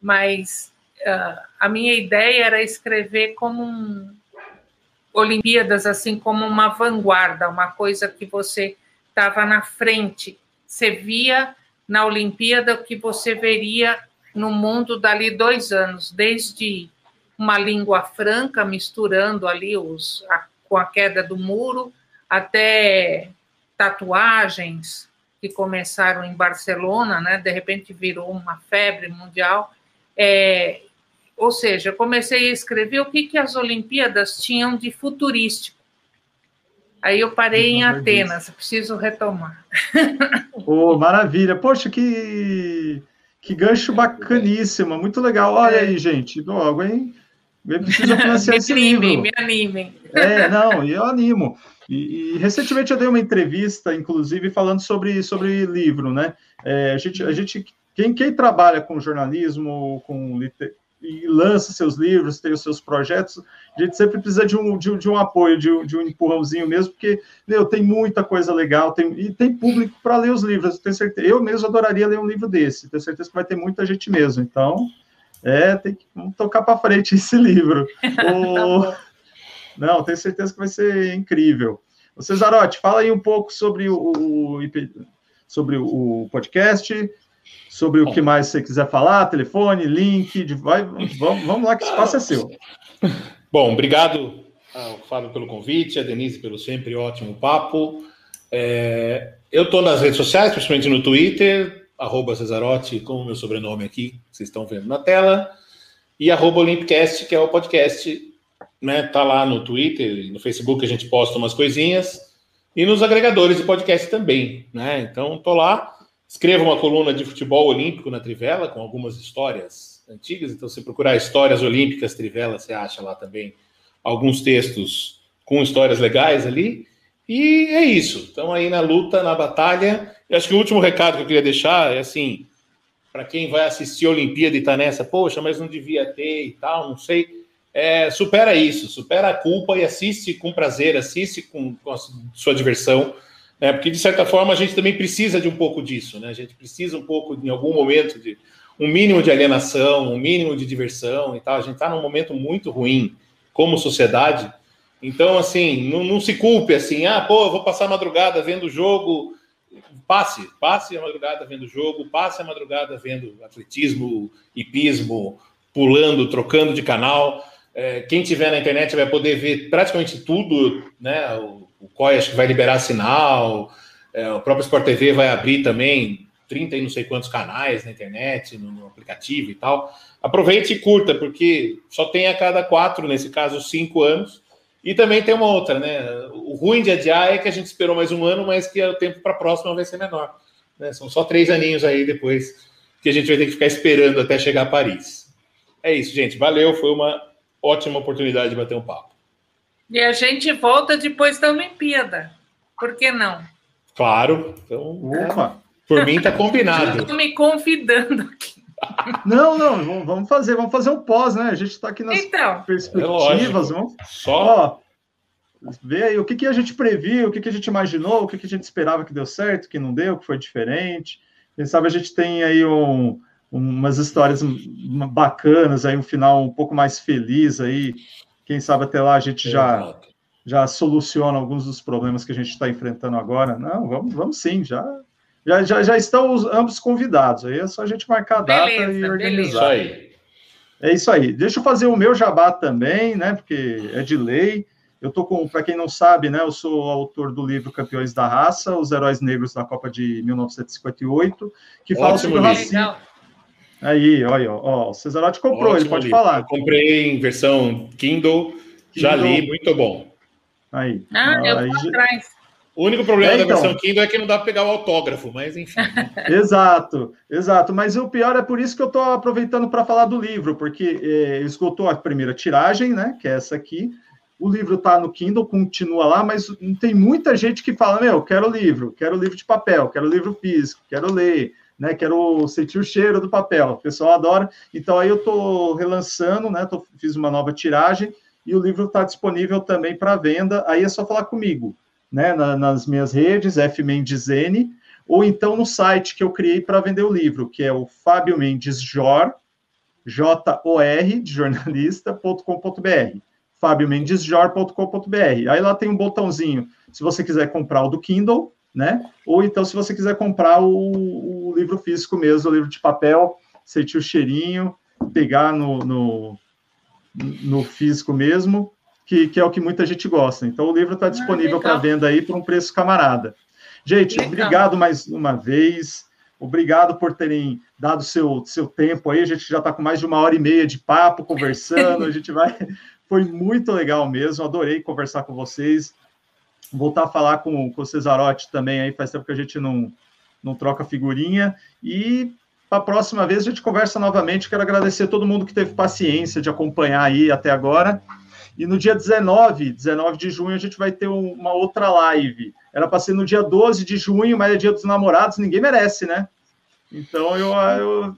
Mas uh, a minha ideia era escrever como um, Olimpíadas, assim como uma vanguarda, uma coisa que você estava na frente. Você via na Olimpíada o que você veria no mundo dali dois anos, desde uma língua franca, misturando ali os, a, com a queda do muro, até tatuagens que começaram em Barcelona, né? de repente virou uma febre mundial. É, ou seja, comecei a escrever o que, que as Olimpíadas tinham de futurístico. Aí eu parei em Atenas, preciso retomar. Oh, maravilha! Poxa, que que gancho bacaníssimo, muito legal. Olha é. aí, gente, logo, hein? Eu preciso financiar esse animem, livro. Me animem, É, não, eu animo. E, e, recentemente eu dei uma entrevista, inclusive, falando sobre, sobre livro, né? É, a, gente, a gente, quem, quem trabalha com jornalismo, com e lança seus livros, tem os seus projetos, a gente sempre precisa de um, de, de um apoio, de um, de um empurrãozinho mesmo, porque, meu, tem muita coisa legal, tem, e tem público para ler os livros, eu tenho certeza, eu mesmo adoraria ler um livro desse, tenho certeza que vai ter muita gente mesmo, então, é, tem que tocar para frente esse livro. o... Não, tenho certeza que vai ser incrível. O Cesarotti, fala aí um pouco sobre o, sobre o podcast, sobre o que mais você quiser falar, telefone, link, vai, vamos, vamos lá que o espaço é seu. Bom, obrigado ao Fábio pelo convite, a Denise pelo sempre ótimo papo. É, eu estou nas redes sociais, principalmente no Twitter, arroba Cesarotti, com o meu sobrenome aqui, vocês estão vendo na tela, e arroba Olympicast, que é o podcast, né, tá lá no Twitter no Facebook, a gente posta umas coisinhas, e nos agregadores de podcast também, né? Então, tô lá, escrevo uma coluna de futebol olímpico na Trivela com algumas histórias antigas. Então, se procurar histórias olímpicas Trivela, você acha lá também alguns textos com histórias legais ali. E é isso. Então, aí na luta, na batalha. Eu acho que o último recado que eu queria deixar é assim: para quem vai assistir a Olimpíada e tá nessa, poxa, mas não devia ter e tal, não sei é, supera isso, supera a culpa e assiste com prazer, assiste com, com sua diversão, né? porque de certa forma a gente também precisa de um pouco disso, né? A gente precisa um pouco, em algum momento, de um mínimo de alienação, um mínimo de diversão e tal. A gente está num momento muito ruim como sociedade. Então, assim, não, não se culpe assim, ah, pô, eu vou passar a madrugada vendo o jogo. Passe, passe a madrugada vendo o jogo, passe a madrugada vendo atletismo, hipismo, pulando, trocando de canal. É, quem tiver na internet vai poder ver praticamente tudo, né? O, o COI acho que vai liberar sinal, é, o próprio Sport TV vai abrir também 30 e não sei quantos canais na internet, no, no, aplicativo e tal. Aproveite e curta, porque só tem a cada quatro, nesse caso, cinco anos. E também tem uma outra, né? O ruim de adiar é que a gente esperou mais um ano, mas que o tempo para a próxima vai ser menor. Né? São só três aninhos aí depois que a gente vai ter que ficar esperando até chegar a Paris. É isso, gente. Valeu, foi uma ótima oportunidade de bater um papo. E a gente volta depois da Olimpíada. Por que não? Claro. Então, Opa. por mim está combinado. Estou me convidando aqui. Não, não, vamos fazer, vamos fazer um pós, né? A gente está aqui nas então, perspectivas, é vamos. Só. Ó, ver aí o que, que a gente previu, o que, que a gente imaginou, o que, que a gente esperava que deu certo, que não deu, que foi diferente. Quem sabe a gente tem aí um, umas histórias bacanas, aí um final um pouco mais feliz aí. Quem sabe até lá a gente já já soluciona alguns dos problemas que a gente está enfrentando agora. Não, vamos, vamos sim, já já, já, já estão os, ambos convidados. Aí é só a gente marcar a data beleza, e organizar. Beleza. É isso aí. Deixa eu fazer o meu jabá também, né? Porque é de lei. Eu tô com, para quem não sabe, né? Eu sou autor do livro Campeões da Raça, os heróis negros da Copa de 1958, que Ótimo fala sobre o racismo. Aí, olha, ó, o Cesarotti comprou, Ótimo ele pode livro. falar. Eu comprei em versão Kindle, Kindle, já li, muito bom. Aí. Ah, eu vou atrás. O único problema é, da então. versão Kindle é que não dá para pegar o autógrafo, mas enfim. exato, exato. Mas o pior é por isso que eu estou aproveitando para falar do livro, porque é, esgotou a primeira tiragem, né? Que é essa aqui. O livro está no Kindle, continua lá, mas tem muita gente que fala: Meu, quero livro, quero livro de papel, quero livro físico, quero ler né? Quero sentir o cheiro do papel. O pessoal adora. Então aí eu estou relançando, né? Tô, fiz uma nova tiragem e o livro está disponível também para venda. Aí é só falar comigo, né? Na, nas minhas redes, F Mendes N, ou então no site que eu criei para vender o livro, que é o Fábio Mendes Jor, J-O-R, de jornalista.com.br. FábioMendesJor.com.br. Aí lá tem um botãozinho, se você quiser comprar o do Kindle, né? Ou então, se você quiser comprar o, o livro físico mesmo, o livro de papel, sentir o cheirinho, pegar no, no, no físico mesmo, que, que, é o que muita gente gosta. Então, o livro está ah, disponível ah, para venda aí por um preço camarada. Gente, legal. obrigado mais uma vez. Obrigado por terem dado seu, seu tempo aí. A gente já está com mais de uma hora e meia de papo, conversando. A gente vai. Foi muito legal mesmo. Adorei conversar com vocês voltar a falar com, com o Cesarotti também, aí faz tempo que a gente não, não troca figurinha, e para a próxima vez a gente conversa novamente, quero agradecer a todo mundo que teve paciência de acompanhar aí até agora, e no dia 19, 19 de junho, a gente vai ter uma outra live, era para ser no dia 12 de junho, mas é dia dos namorados, ninguém merece, né? Então, eu, eu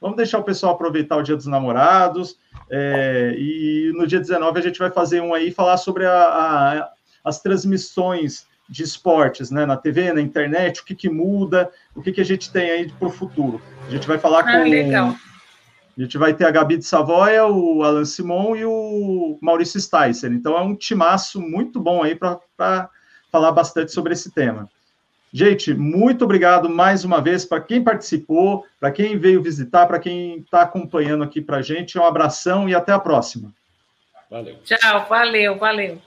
vamos deixar o pessoal aproveitar o dia dos namorados, é, e no dia 19 a gente vai fazer um aí, falar sobre a, a as transmissões de esportes, né, na TV, na internet, o que, que muda, o que, que a gente tem aí para o futuro. A gente vai falar ah, com. Legal. A gente vai ter a Gabi de Savoia, o Alan Simon e o Maurício Sticer. Então é um timaço muito bom aí para falar bastante sobre esse tema. Gente, muito obrigado mais uma vez para quem participou, para quem veio visitar, para quem está acompanhando aqui para a gente. Um abração e até a próxima. Valeu. Tchau, valeu, valeu.